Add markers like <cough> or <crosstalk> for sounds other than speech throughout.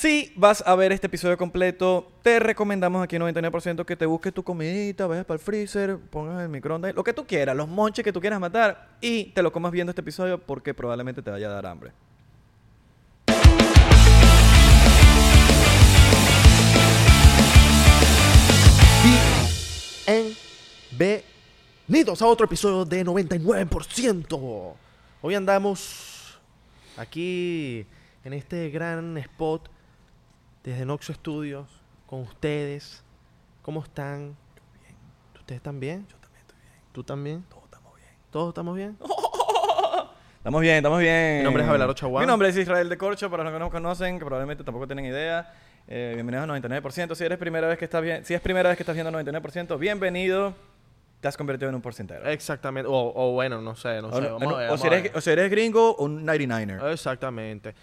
Si vas a ver este episodio completo, te recomendamos aquí 99% que te busques tu comidita, vayas para el freezer, pongas el microondas, lo que tú quieras, los monches que tú quieras matar y te lo comas viendo este episodio porque probablemente te vaya a dar hambre. Bienvenidos a otro episodio de 99%. Hoy andamos aquí en este gran spot desde Noxo Studios con ustedes. ¿Cómo están? ¿Ustedes están bien? Yo también estoy bien. ¿Tú también? Todos estamos bien. ¿Todos estamos bien? <laughs> Estamos bien, estamos bien. Mi nombre es Abelardo Chaguán. Mi nombre es Israel de Corcho, para los que no nos conocen, que probablemente tampoco tienen idea. Eh, bienvenidos a 99%. Si eres primera vez que estás bien, si es primera vez que estás viendo 99%, bienvenido. Te has convertido en un porcentero. Exactamente. O, o bueno, no sé, no o, sé. no- Vamos a ver, o vamos si a eres, ver. o si eres gringo, un 99er. Exactamente.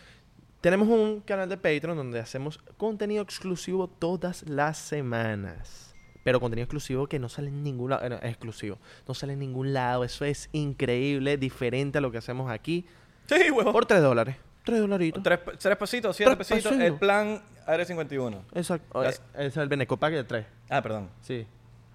Tenemos un canal de Patreon donde hacemos contenido exclusivo todas las semanas. Pero contenido exclusivo que no sale en ningún lado. eh, exclusivo. No sale en ningún lado. Eso es increíble, diferente a lo que hacemos aquí. Sí, huevo. Por 3 dólares. 3 dolaritos. Tres, tres pesitos, siete Tres pesitos. pesitos. El plan AR51. Exacto. Las- Ese es el Benecopack de 3. Ah, perdón. Sí.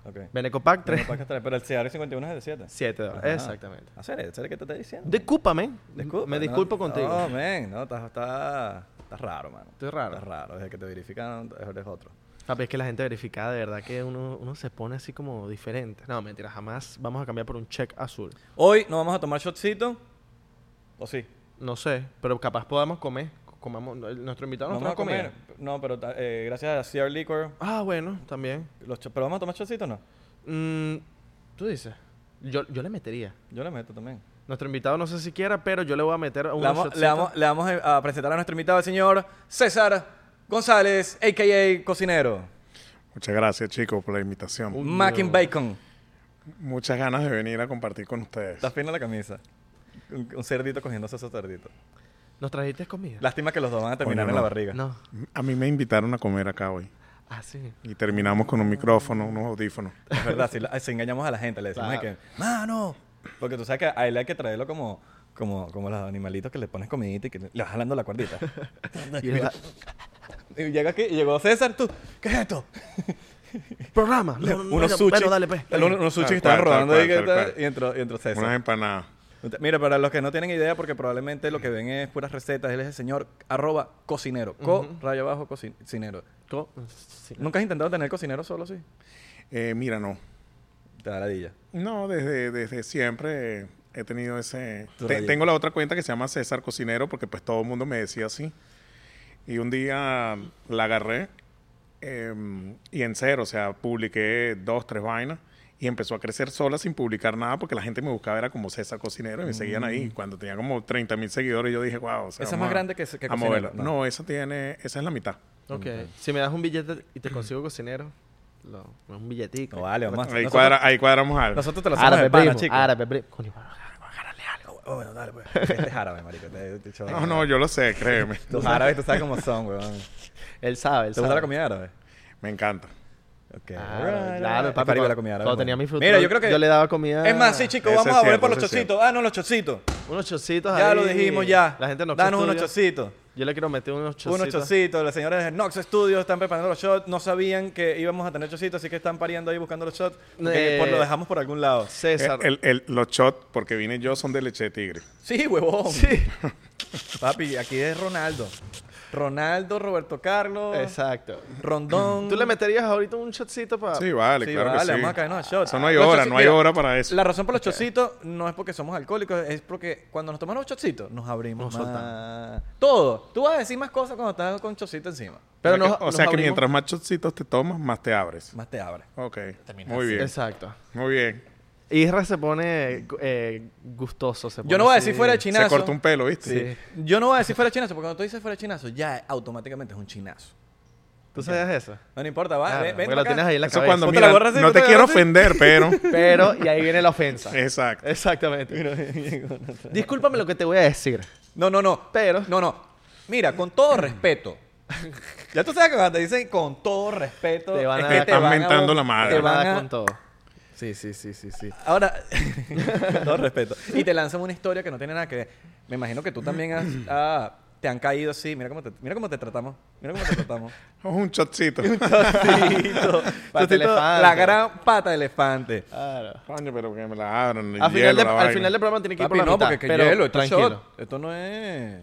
Ok. Benecopack 3. Bueno, para que esté- Pero el AR51 es de 7. 7 dólares. Exactamente. Hacer, hacer que te estoy diciendo. Discúlpame. Disculpa, Me no, disculpo contigo. No, men, no, está, está, está raro, mano. Estoy raro. Está raro. Desde que te verifican, eres otro. Papi, es que la gente verificada, de verdad que uno, uno se pone así como diferente. No, mentira, jamás vamos a cambiar por un check azul. Hoy no vamos a tomar shotcito. ¿O sí? No sé, pero capaz podamos comer. Comamos, nuestro invitado nos vamos a comer. comida. No, pero eh, gracias a CR Liquor. Ah, bueno, también. Los ¿Pero vamos a tomar shotcito o no? Mm, Tú dices. Yo, yo le metería. Yo le meto también. Nuestro invitado no sé si quiera, pero yo le voy a meter Le unos vamos, le, vamos, le vamos a a presentar a nuestro invitado, el señor César González, a.k.a. Cocinero. Muchas gracias, chicos, por la invitación. Uy. Mac and Bacon. Muchas ganas de venir a compartir con ustedes. Está fina la camisa. Un, un cerdito cogiéndose esos cerditos. ¿Nos trajiste comida? Lástima que los dos van a terminar en la barriga. No. A mí me invitaron a comer acá hoy. Ah, sí. Y terminamos con un micrófono, unos audífonos. Es verdad, si, la- si engañamos a la gente, le decimos de Claro. que, mano, porque tú sabes que a él hay que traerlo como, como, como los animalitos que le pones comidita y que le vas jalando la cuerdita. <laughs> Y llega aquí, y llegó César, tú, ¿qué es esto? <laughs> Programa. No, no, no, unos sushi. Bueno, dale, pues. unos, unos sushi que estaban rodando y entró, y entró César. Unas empanadas. Mira, para los que no tienen idea, porque probablemente lo que ven es puras recetas, él es el señor arroba cocinero. Co, rayo abajo, coci- cocinero. Co- sí. ¿Nunca has intentado tener cocinero solo, sí? Eh, mira, no. Te da ladilla. No, desde, desde siempre he tenido ese... Te- tengo la otra cuenta que se llama César Cocinero porque pues todo el mundo me decía así. Y un día la agarré eh, y en cero, o sea, publiqué dos, tres vainas y empezó a crecer sola sin publicar nada porque la gente me buscaba, era como César Cocinero y me seguían ahí. Cuando tenía como 30 mil seguidores yo dije, wow, o sea, Mm. Esa es más a- grande que, que a cocinero. No. No. esa tiene, esa es la mitad. Ok. Si me das un billete y te consigo cocinero, lo- un billetico. No vale, vamos Ahí, cuadra- ahí cuadramos algo. nosotros te lo hacemos Árabe, pana, primo. chicos. Árabe, primo. Coño, agárrale algo. Oh, bueno, dale, pues. Este es árabe, marico. Te- te- te- No, no, yo lo sé, créeme. Los árabes, tú sabes cómo son, weón. <laughs> Él sabe, él ¿Te sabe. gusta la comida árabe? Me encanta. Ok. Claro, alright, claro, papi, cuando- la comida cuando tenía mi fruto, Mira, yo creo que... yo le daba comida. Es más, sí, chicos, vamos a volver por los chocitos. Ah, no, los chocitos. Unos chocitos Ya ahí. lo dijimos ya. La gente no Danos unos chocitos. Yo le quiero meter unos chocitos. Unos chocitos. Los señores de Nox Studios están preparando los shots. No sabían que íbamos a tener chocitos, así que están pariendo ahí buscando los shots. Porque Eh, por- lo dejamos por algún lado. César. El- el- los shots, porque vine yo, son de leche de tigre. Sí, huevón. Sí. Papi, aquí es Ronaldo. Ronaldo, Roberto Carlos, Exacto. Rondón. ¿Tú le meterías ahorita un shotcito para...? Sí, vale, Sí, claro vale, que sí. vamos a caernos a shots. Eso no hay Los hora, no hay mira, hora para eso. La razón por los chocitos no es porque somos alcohólicos, es porque cuando nos tomamos los chocitos nos abrimos Nos más. Todo. Tú vas a decir más cosas cuando estás con chocito encima. Pero o sea, nos- que, o nos sea que abrimos- mientras más chocitos te tomas, más te abres. Más te abre. Ok. Terminas Muy bien. Exacto. Muy bien. Isra se pone eh, gustoso. Se Yo pone no voy a así- decir fuera de chinazo. Se corta un pelo, ¿viste? Sí. Yo no voy a decir fuera de chinazo, porque cuando tú dices fuera de chinazo, ya automáticamente es un chinazo. ¿Tú sabías eso? No, no importa, va. Claro, ven, lo tienes ahí en la Eso cabeza. cuando, la mira, así, no te quiero ofender, pero... <laughs> Pero, y ahí viene la ofensa. Exacto. Exactamente. <laughs> Discúlpame lo que te voy a decir. No, no, no. Pero- No, no. Mira, con todo respeto. <laughs> Ya tú sabes que cuando te dicen con todo respeto, Te van es a- que te están van a- la madre. Te van a, con todo. Sí, sí, sí, sí, sí. Ahora, <laughs> todo respeto. Y te lanzan una historia que no tiene nada que ver. Me imagino que tú también has, <clears throat> ah, te han caído así. Mira cómo te, mira cómo te tratamos. Mira cómo te tratamos. <laughs> Un shotcito. Un chocito. <laughs> Pata de Chocito, elefante. La gran pata de elefante. Claro. Coño, pero que me la abran. Al final, de- la al final del programa tiene que ir por Papi, la no, mitad, porque que pero hielo, esto es tranquilo. shot. Esto no es...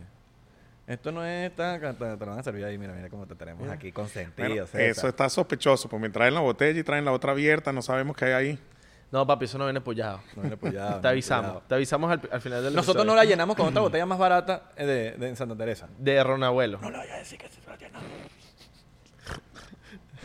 Esto no es tan... Te, te lo van a servir ahí. Mira, mira cómo te tenemos aquí consentido. Bueno, eso está sospechoso, porque me traen la botella y traen la otra abierta, no sabemos qué hay ahí. No, papi, eso no viene apoyado. No viene apoyado, <laughs> Te avisamos. apoyado. Te avisamos al, al final del Nosotros no la llenamos con otra botella más barata eh, de, de en Santa Teresa. De Ron Abuelo. No le vayas a decir que se la llenamos.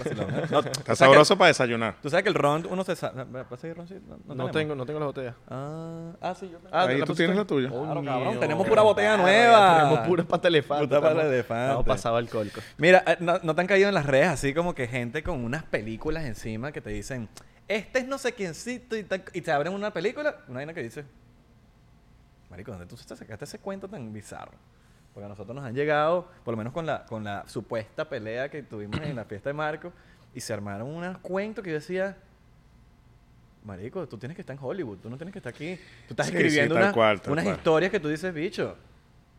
Vacilón, ¿eh? <laughs> No, Está ¿tú sabes sabroso para desayunar. Tú sabes que el ron, uno se... sa- ¿Pasa ahí roncito? No, No, tengo, no tengo la botella. Ah, ah, sí, yo tengo. Ah, Ahí ¿la tú tienes la tuya. Claro, cabrón, tenemos pura botella nueva. Tenemos pura pata elefante. Puta pata elefante. Estamos pasado alcohólico. Mira, eh, no, no te han caído en las redes así como que gente con unas películas encima que te dicen, este es no sé quiéncito y, y te abren una película, una vaina que dice, Marico, ¿dónde tú te sacaste ese cuento tan bizarro? Porque a nosotros nos han llegado, por lo menos con la, con la supuesta pelea que tuvimos en la fiesta de Marco, y se armaron unos cuentos que yo decía, Marico, tú tienes que estar en Hollywood, tú no tienes que estar aquí. Tú estás Sí, escribiendo sí, una- cual, unas cual. historias que tú dices, bicho,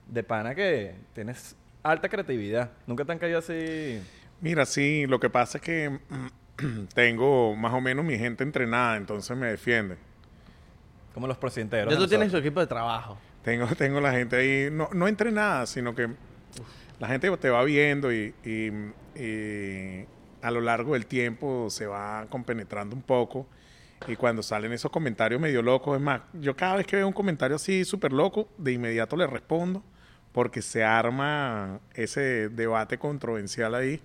de pana que tienes alta creatividad. Nunca te han caído así. Mira, sí, lo que pasa es que <clears throat> tengo más o menos mi gente entrenada, entonces me defienden. Como los porcienteros. Ya tú tienes tu equipo de trabajo. Tengo, <laughs> tengo la gente ahí, no, no entrenada, sino que la gente te va viendo y, y- a lo largo del tiempo se va compenetrando un poco. Y cuando salen esos comentarios medio locos, es más, yo cada vez que veo un comentario así súper loco, de inmediato le respondo, porque se arma ese debate controversial ahí.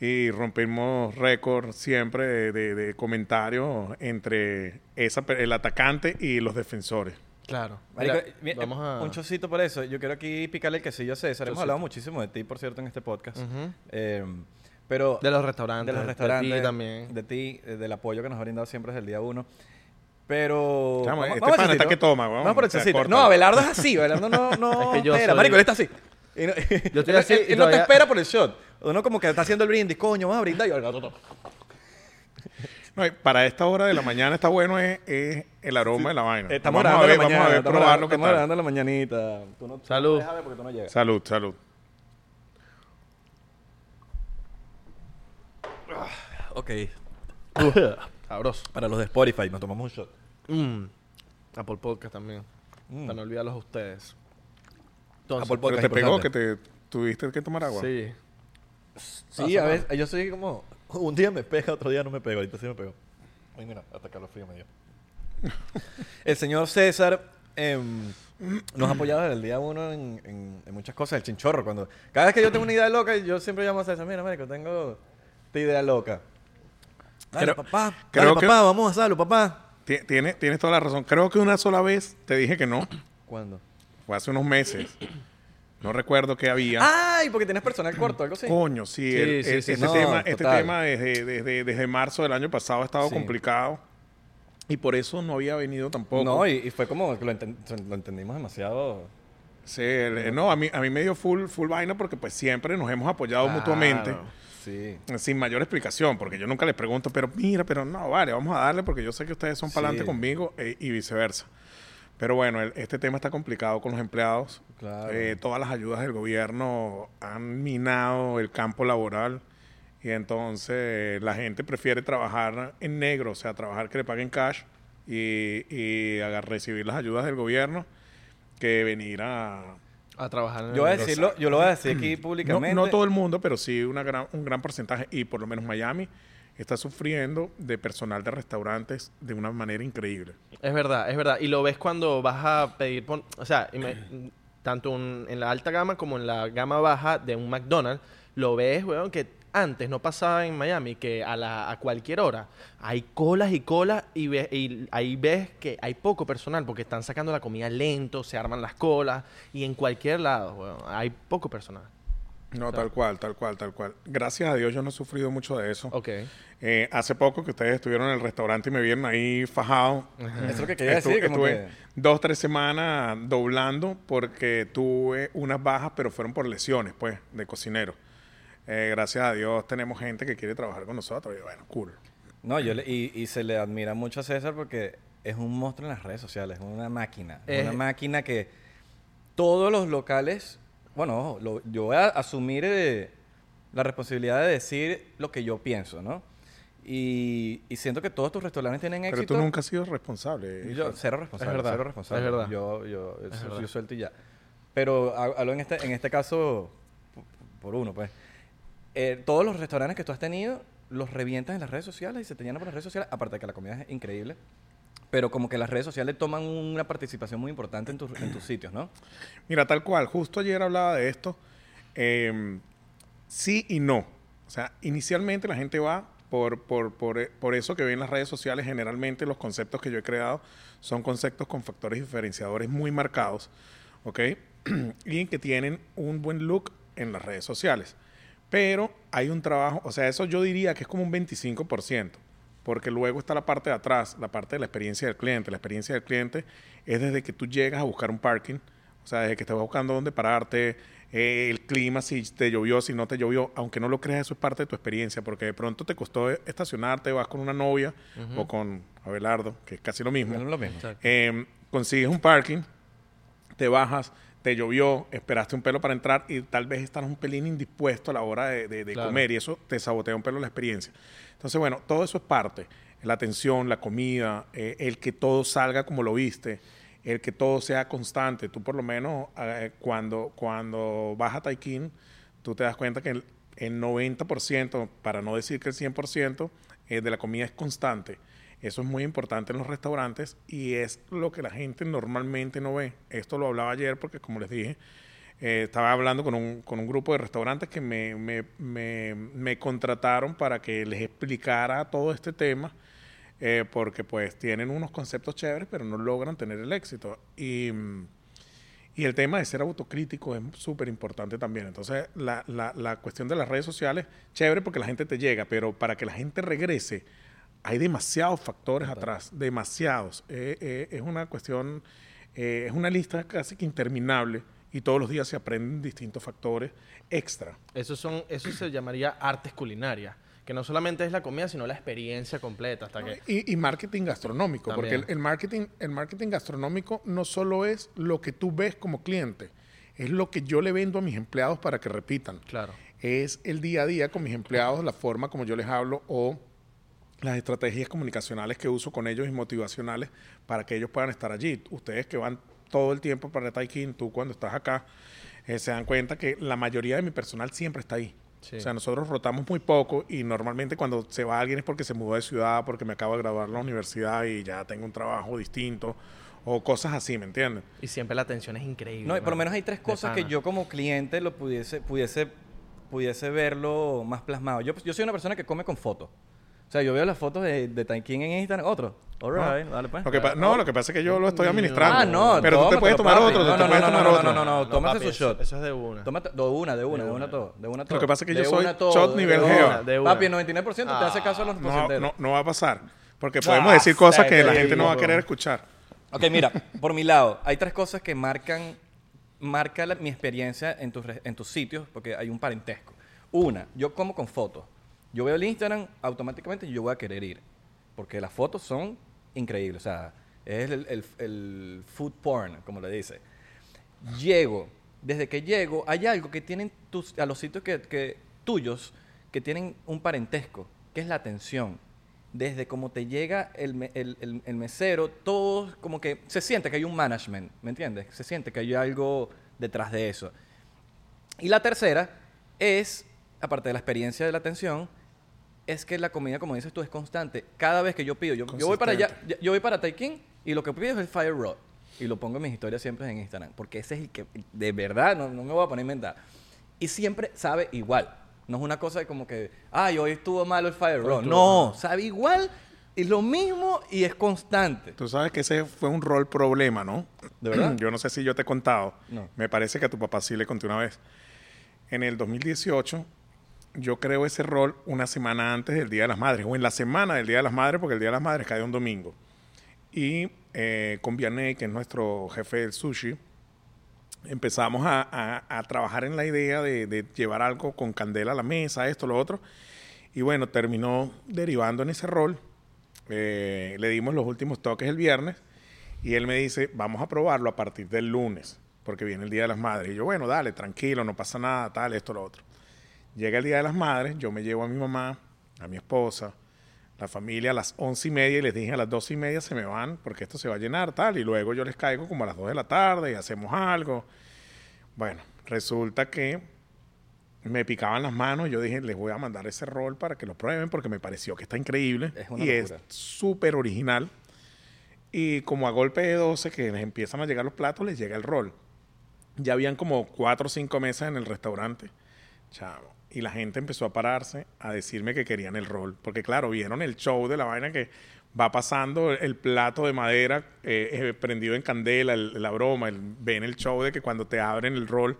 Y rompimos récord siempre de, comentarios entre esa, el atacante y los defensores. Claro. Marico, Mira, mi- vamos a... Un chocito por eso. Yo quiero aquí picarle el quesillo a César. Hemos Chocito. hablado muchísimo de ti, por cierto, en este podcast. Ujú. Eh, pero De los restaurantes. de los de restaurantes, ti también. de ti, eh, del apoyo que nos ha brindado siempre desde el día uno. Pero. Chamo, este al pana chocito. está que toma, weón. Vamos por el chocito. No, Abelardo es así. Abelardo no. <laughs> no Es que yo espera, soy- marico, él está así. Y no- Yo estoy <laughs> así él- y él no te todavía- espera por el shot. Uno como que está haciendo el brindis, coño, vamos a brindar. Y gato, No, para esta hora de la mañana está bueno es, es el aroma de la vaina. Estamos vamos a grabando ver, la vamos mañana. a ver, qué estamos grabando la mañanita. Tú no, Salud. déjame porque tú no llegas. Salud, salud. Ok. <coughs> Sabroso. Para los de Spotify, nos tomamos un shot. Mm. Apple Podcast también. Mm. Para no olvidarlos a ustedes. Entonces, Apple Pero Podcast te pegó que te tuviste que tomar agua. Sí. Sí, a veces, yo soy como... <laughs> Un día me pega, otro día no me pega. Ahorita sí me pegó. Ay, mira, hasta calofrío me dio. <laughs> el señor César em, nos ha apoyado desde el día uno en, en- en muchas cosas. El chinchorro, cuando... Cada vez que yo tengo una idea loca, yo siempre llamo a César. Mira, marico, tengo esta idea loca. Dale, Creo- papá. creo Dale, que- papá, vamos a hacerlo, papá. Ti- Tienes, tienes toda la razón. Creo que una sola vez te dije que no. ¿Cuándo? Fue hace unos meses. No recuerdo qué había. ¡Ay! Porque tienes personal corto, algo así. Coño, sí. Sí, el- sí, el- sí, este no, tema, este total. tema desde, desde, desde marzo del año pasado ha estado Sí. complicado. Y por eso no había venido tampoco. No, y, y fue como que lo, enten- lo entendimos demasiado. Sí, el- no, a mí, a mí me dio full, full vaina porque pues siempre nos hemos apoyado Claro. mutuamente. Sí. Sin mayor explicación, porque yo nunca les pregunto, pero mira, pero no, vale, vamos a darle porque yo sé que ustedes son para adelante Sí. conmigo e- y viceversa. Pero bueno, el- este tema está complicado con los empleados. Claro. Eh, todas las ayudas del gobierno han minado el campo laboral y entonces la gente prefiere trabajar en negro, o sea, trabajar que le paguen cash y, recibir las ayudas del gobierno que venir a... A trabajar en Yo voy a decirlo, yo lo voy a decir aquí públicamente. no todo el mundo, pero sí una gran, un gran porcentaje y por lo menos Miami está sufriendo de personal de restaurantes de una manera increíble. Es verdad, es verdad. Y lo ves cuando vas a pedir, pon- o sea, tanto en la alta gama como en la gama baja de un McDonald's, lo ves, weón, que antes no pasaba en Miami, que a, la, a cualquier hora hay colas y colas y, ves, y ahí ves que hay poco personal porque están sacando la comida lento, se arman las colas y en cualquier lado, weón, hay poco personal. No, tal cual, tal cual, tal cual. Gracias a Dios yo no he sufrido mucho de eso. Ok. Eh, hace poco que ustedes estuvieron en el restaurante y me vieron ahí fajado. Eso es lo que quería Estu- decir. Como estuve que, dos, tres semanas doblando porque tuve unas bajas, pero fueron por lesiones, pues, de cocinero. Eh, gracias a Dios tenemos gente que quiere trabajar con nosotros y bueno, cool. no, yo le- y, y se le admira mucho a César porque es un monstruo en las redes sociales, es una máquina. Es Eh. una máquina que todos los locales bueno, lo- yo voy a asumir eh, la responsabilidad de decir lo que yo pienso, ¿no? Y, y siento que todos tus restaurantes tienen Pero éxito. tú nunca has sido responsable. Yo, cero responsable, Es verdad, cero responsable. es verdad. Yo, yo, Es yo- verdad. yo suelto y ya. Pero ha- hablo en este, en este caso por uno, pues. Eh, todos los restaurantes que tú has tenido los revientas en las redes sociales y se te llenan por las redes sociales, aparte de que la comida es increíble. Pero como que las redes sociales toman una participación muy importante en, tus- en tus sitios, ¿no? Mira, tal cual. Justo ayer hablaba de esto. eh, sí y no. O sea, inicialmente la gente va por, por, por, por eso que ven las redes sociales. Generalmente los conceptos que yo he creado son conceptos con factores diferenciadores muy marcados. ¿Ok? <clears throat> y que tienen un buen look en las redes sociales. Pero hay un trabajo, o sea, eso yo diría que es como un 25%, porque luego está la parte de atrás, la parte de la experiencia del cliente. La experiencia del cliente es desde que tú llegas a buscar un parking, o sea, desde que estás buscando dónde pararte, eh, el clima, si te llovió, si no te llovió, aunque no lo creas, eso es parte de tu experiencia, porque de pronto te costó estacionarte, vas con una novia o con Abelardo, que es casi lo mismo. Es lo mismo. Eh, consigues un parking, te bajas, te llovió, esperaste un pelo para entrar y tal vez estás un pelín indispuesto a la hora de, de- de Claro. comer y eso te sabotea un pelo la experiencia. Entonces, bueno, todo eso es parte. La atención, la comida, eh, el que todo salga como lo viste, el que todo sea constante. Tú por lo menos eh, cuando, cuando vas a Taikin, tú te das cuenta que el, el 90%, para no decir que el 100%, eh, de la comida es constante. Eso es muy importante en los restaurantes y es lo que la gente normalmente no ve. Esto lo hablaba ayer porque, como les dije, eh, estaba hablando con un, con un grupo de restaurantes que me, me- me- me contrataron para que les explicara todo este tema, eh, porque pues tienen unos conceptos chéveres, pero no logran tener el éxito. Y, mm, y el tema de ser autocrítico es súper importante también. Entonces, la, la- la cuestión de las redes sociales, chévere porque la gente te llega, pero para que la gente regrese, hay demasiados factores atrás, demasiados. Eh, eh, es una cuestión, eh, es una lista casi que interminable y todos los días se aprenden distintos factores extra. Eso, son, eso se llamaría artes culinarias, que no solamente es la comida, sino la experiencia completa. Hasta que, Y, y marketing gastronómico, porque el, También. el marketing, el marketing gastronómico no solo es lo que tú ves como cliente, es lo que yo le vendo a mis empleados para que repitan. claro. es el día a día con mis empleados, la forma como yo les hablo o las estrategias comunicacionales que uso con ellos y motivacionales para que ellos puedan estar allí. Ustedes que van todo el tiempo para Taikin, tú cuando estás acá, eh, se dan cuenta que la mayoría de mi personal siempre está ahí. Sí. O sea, nosotros rotamos muy poco y normalmente cuando se va alguien es porque se mudó de ciudad, porque me acabo de graduar de la universidad y ya tengo un trabajo distinto o cosas así, ¿me entienden? Y siempre la atención es increíble. No, y por lo menos hay tres cosas que yo como cliente lo pudiese, pudiese, pudiese verlo más plasmado. Yo, yo soy una persona que come con fotos. O sea, yo veo las fotos de, de Taikin en Instagram. Otro. All right, dale pues. Lo que no, lo que pasa es que yo lo estoy administrando. Ah, no, pero tú te puedes tomar papi. otro, tú No, te no, puedes no, tomar no, otro. no, no, no, tómate papi, su shot. Eso es de una. Tómate, de una, de una, De de una todo. De una todo. que pasa es que yo soy todo, shot nivel geo. De una. Papi, el 99% te hace caso a los No, porcenteros. no, no va a pasar. Porque Ah, podemos decir cosas que la te gente no va a querer escuchar. Ok, mira, por mi lado, hay tres cosas que marcan, marca la- mi experiencia en tus, en tus sitios, porque hay un parentesco. Una, yo como con fotos. Yo veo el Instagram, automáticamente yo voy a querer ir, porque las fotos son increíbles, o sea, es el, food porn, como le dice. Llego, desde que llego, hay algo que tienen tus, a los sitios que, tuyos que tienen un parentesco, que es la atención. Desde cómo te llega el mesero, todo como que se siente que hay un management, ¿me entiendes? Se siente que hay algo detrás de eso. Y la tercera es, aparte de la experiencia de la atención, es que la comida, como dices tú, es constante. Cada vez que yo pido, yo, yo voy para allá, yo voy para Taikin y lo que pido es el Fire Rod. Y lo pongo en mis historias siempre en Instagram. Porque ese es el que, de verdad, no, no me voy a poner a inventar. Y siempre sabe igual. No es una cosa de como que, ay, hoy estuvo malo el Fire Rod. No, sabe igual, es lo mismo y es constante. Tú sabes que ese fue un rol problema, ¿no? <clears throat> ¿De verdad? Yo no sé si yo te he contado. No. Me parece que a tu papá sí le conté una vez. En el 2018, yo creo ese rol una semana antes del Día de las Madres, o en la semana del Día de las Madres, porque el Día de las Madres cae un domingo. Y eh, con Vianney, que es nuestro jefe del sushi, empezamos a, trabajar en la idea de, de llevar algo con candela a la mesa, esto, lo otro. Y bueno, terminó derivando en ese rol. Eh, le dimos los últimos toques el viernes y él me dice, vamos a probarlo a partir del lunes. porque viene el Día de las Madres. Y yo, bueno, dale, tranquilo, no pasa nada, tal, esto, lo otro. Llega el Día de las Madres, yo me llevo a mi mamá, a mi esposa, la familia a las once y media y les dije a las doce y media se me van porque esto se va a llenar, tal. Y luego yo les caigo como a las dos de la tarde y hacemos algo. Bueno, resulta que me picaban las manos. Yo dije, les voy a mandar ese rol para que lo prueben porque me pareció que está increíble Es y es súper original. Y como a golpe de 12 que les empiezan a llegar los platos, les llega el rol. Ya habían como cuatro o cinco mesas en el restaurante. Chavo. Y la gente empezó a pararse a decirme que querían el rol. Porque claro, vieron el show de la vaina que va pasando el plato de madera eh, eh, prendido en candela, el- la broma. el- ven el show de que cuando te abren el rol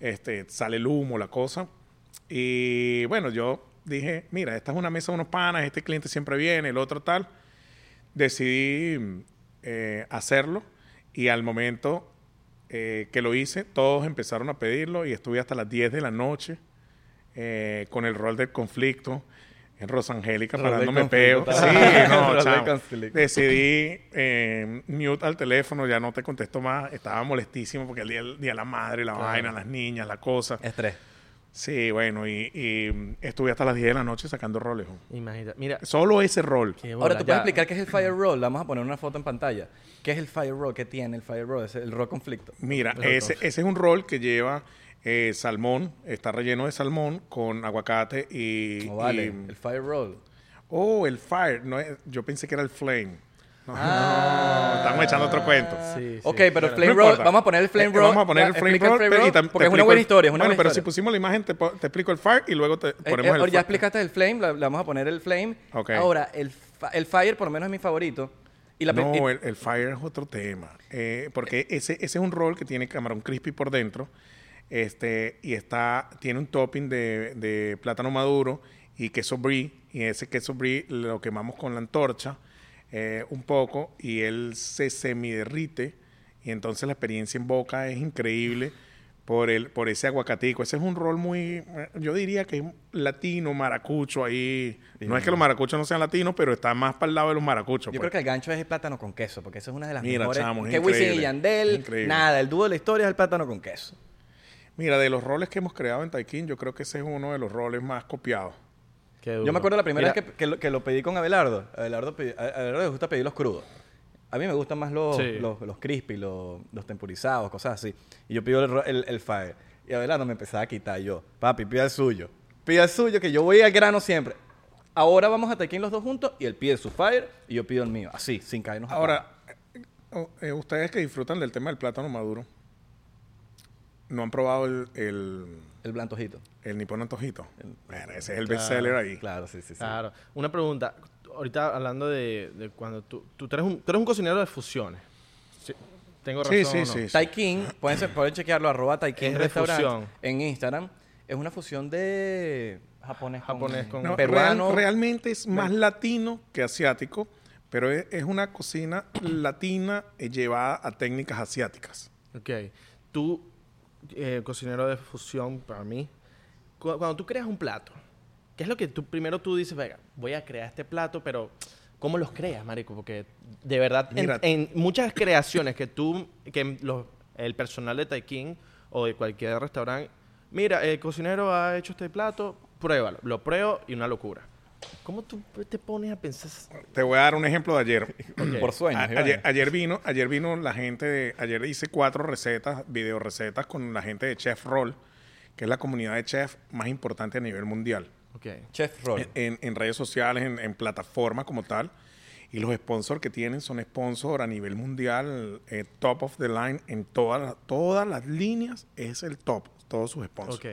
este, sale el humo, la cosa. Y bueno, yo dije, mira, esta es una mesa de unos panas, este cliente siempre viene, el otro tal. Decidí eh, hacerlo y al momento eh, que lo hice, todos empezaron a pedirlo y estuve hasta las 10 de la noche eh, con el rol del conflicto en Rosangélica Rol parándome peo. Sí, no, Rol del <laughs> chamo. conflicto. Decidí eh, mute al teléfono, ya no te contesto más. Estaba molestísimo porque el día, el día de la madre, la vaina, las niñas, la cosa. Estrés. Sí, bueno, y, y estuve hasta las 10 de la noche sacando roles. Imagínate. Mira, Solo ese rol. Ahora, ¿te puedes explicar qué es el fire roll? Vamos a poner una foto en pantalla. ¿Qué es el fire roll? ¿Qué tiene el fire roll? Es el roll conflicto. Mira, ese, ese es un rol que lleva eh, salmón, está relleno de salmón con aguacate y... No vale, y- el fire roll. oh, el fire. No, es- yo pensé que era el flame. No, Ah. <laughs> no, estamos echando otro cuento. Sí, sí. Ok, pero el flame No roll, vamos a poner el flame Eh, roll. Vamos a poner el flame roll, pero- y tam- porque te es una buena el- historia, es una Bueno, buena pero si historia. pusimos la imagen, te, te explico el fire y luego te Eh, ponemos eh, el ahora ya fire. explicaste el flame, le, le vamos a poner el flame. Ok. Ahora, el, fa- el fire por lo menos es mi favorito. Y la No, el, el fire es otro tema. Eh, porque ese, ese es un roll que tiene camarón crispy por dentro. Este, y está, tiene un topping de, de plátano maduro y queso brie. Y ese queso brie lo quemamos con la antorcha eh, un poco y él se semiderrite. Y entonces la experiencia en boca es increíble por, el, por ese aguacatico. Ese es un rol muy, yo diría que es latino, maracucho ahí. No es que los maracuchos no sean latinos, pero está más para el lado de los maracuchos. yo pues. creo que el gancho es el plátano con queso, porque eso es una de las Mira, mejores. chamo, es que Wisin y Yandel, nada, el dúo de la historia es el plátano con queso. Mira, de los roles que hemos creado en Taikin, yo creo que ese es uno de los roles más copiados. Qué Yo me acuerdo la primera Mira, vez que, que lo, que lo pedí con Abelardo. Abelardo, pedi- Abelardo le gusta pedir los crudos. A mí me gustan más los, Sí. los, los crispy, los, los tempurizados, cosas así. Y yo pido el, el, el fire. Y Abelardo me empezaba a quitar yo. Papi, pida el suyo. Pida el suyo, que yo voy al grano siempre. Ahora vamos a Tequín los dos juntos y él pide su fire y yo pido el mío. Así, sin caernos a Ahora, eh, eh, ustedes que disfrutan del tema del plátano maduro, ¿no han probado el, el. El blantojito. el nipón antojito? Bueno, ese es el Claro, bestseller ahí. Claro, sí, sí, sí. Claro. Una pregunta. Ahorita hablando de, de cuando tú... Tú eres, un, tú eres un cocinero de fusiones. Sí, ¿Tengo razón Sí, sí, no? sí. Taikin, pueden, ser- pueden chequearlo, arroba Taikin Restaurant fusión. en Instagram. Es una fusión de japonés con, Japonés con- No, peruano. real- realmente es más latino que asiático, pero es, es una cocina <clears throat> latina eh, llevada a técnicas asiáticas. Ok. Tú, eh, cocinero de fusión, para mí, cu- cuando tú creas un plato, ¿qué es lo que tú primero tú dices, venga, voy a crear este plato, pero ¿cómo los creas, marico? Porque de verdad, en, muchas creaciones que tú, que los- el personal de Taikin o de cualquier restaurante, mira, el cocinero ha hecho este plato, pruébalo. Lo pruebo y una locura. ¿Cómo tú te pones a pensar? Te voy a dar un ejemplo de ayer. <laughs> Por sueños. A- ayer, ayer vino, ayer vino la gente de, ayer hice cuatro recetas, video recetas con la gente de Chef Roll, que es la comunidad de chef más importante a nivel mundial. Ok. Chef Roll. En, en redes sociales, en, en plataformas como tal. Y los sponsors que tienen son sponsors a nivel mundial, eh, top of the line, en todas las- todas las líneas es el top, todos sus sponsors. Ok.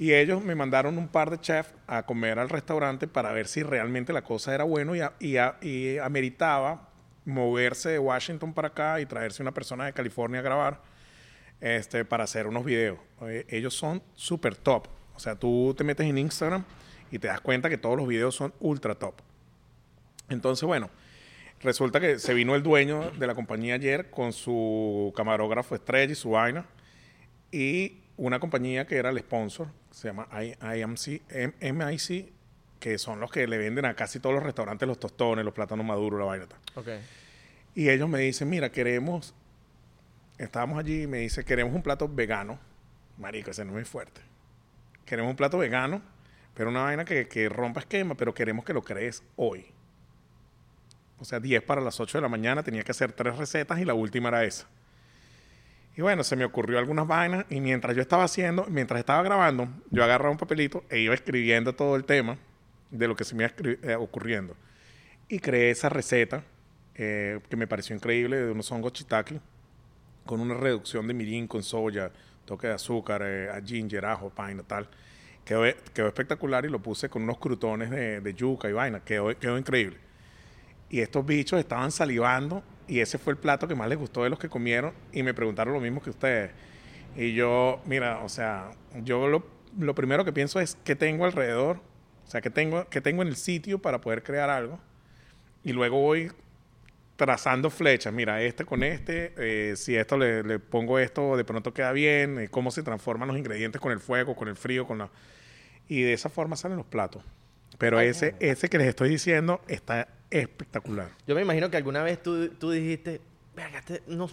Y ellos me mandaron un par de chefs a comer al restaurante para ver si realmente la cosa era bueno y, a- y, y ameritaba moverse de Washington para acá y traerse una persona de California a grabar este, para hacer unos videos. Eh, ellos son súper top. O sea, tú te metes en Instagram y te das cuenta que todos los videos son ultra top. Entonces, bueno, resulta que se vino el dueño de la compañía ayer con su camarógrafo estrella y su vaina y una compañía que era el sponsor, se llama IMC, MIC, que son los que le venden a casi todos los restaurantes los tostones, los plátanos maduros, la vaina. tal. Ok. Y ellos me dicen, mira, queremos estábamos allí y me dice, queremos un plato vegano. Marico, ese no es muy fuerte. Queremos un plato vegano, pero una vaina que, que rompa esquema, pero queremos que lo crees hoy. O sea, 10 para las 8 de la mañana, tenía que hacer tres recetas y la última era esa. Y bueno, se me ocurrió algunas vainas y mientras yo estaba haciendo, mientras estaba grabando, yo agarraba un papelito e iba escribiendo todo el tema de lo que se me iba eh, ocurriendo. Y creé esa receta eh, que me pareció increíble de unos hongos shiitake con una reducción de mirin con soya, toque de azúcar, eh, ginger, ajo, paina, tal. Quedó, quedó espectacular y lo puse con unos crutones de, de yuca y vaina. Quedó, quedó increíble. Y estos bichos estaban salivando y ese fue el plato que más les gustó de los que comieron y me preguntaron lo mismo que ustedes. Y yo, mira, o sea, yo lo, lo primero que pienso es qué tengo alrededor, o sea, qué tengo, qué tengo en el sitio para poder crear algo. Y luego voy trazando flechas, mira, este con este, eh, si esto le, le pongo esto, de pronto queda bien, eh, cómo se transforman los ingredientes con el fuego, con el frío, con la... Y de esa forma salen los platos. Pero ese, ese que les estoy diciendo está espectacular. Yo me imagino que alguna vez tú, tú dijiste, "Verga, este no,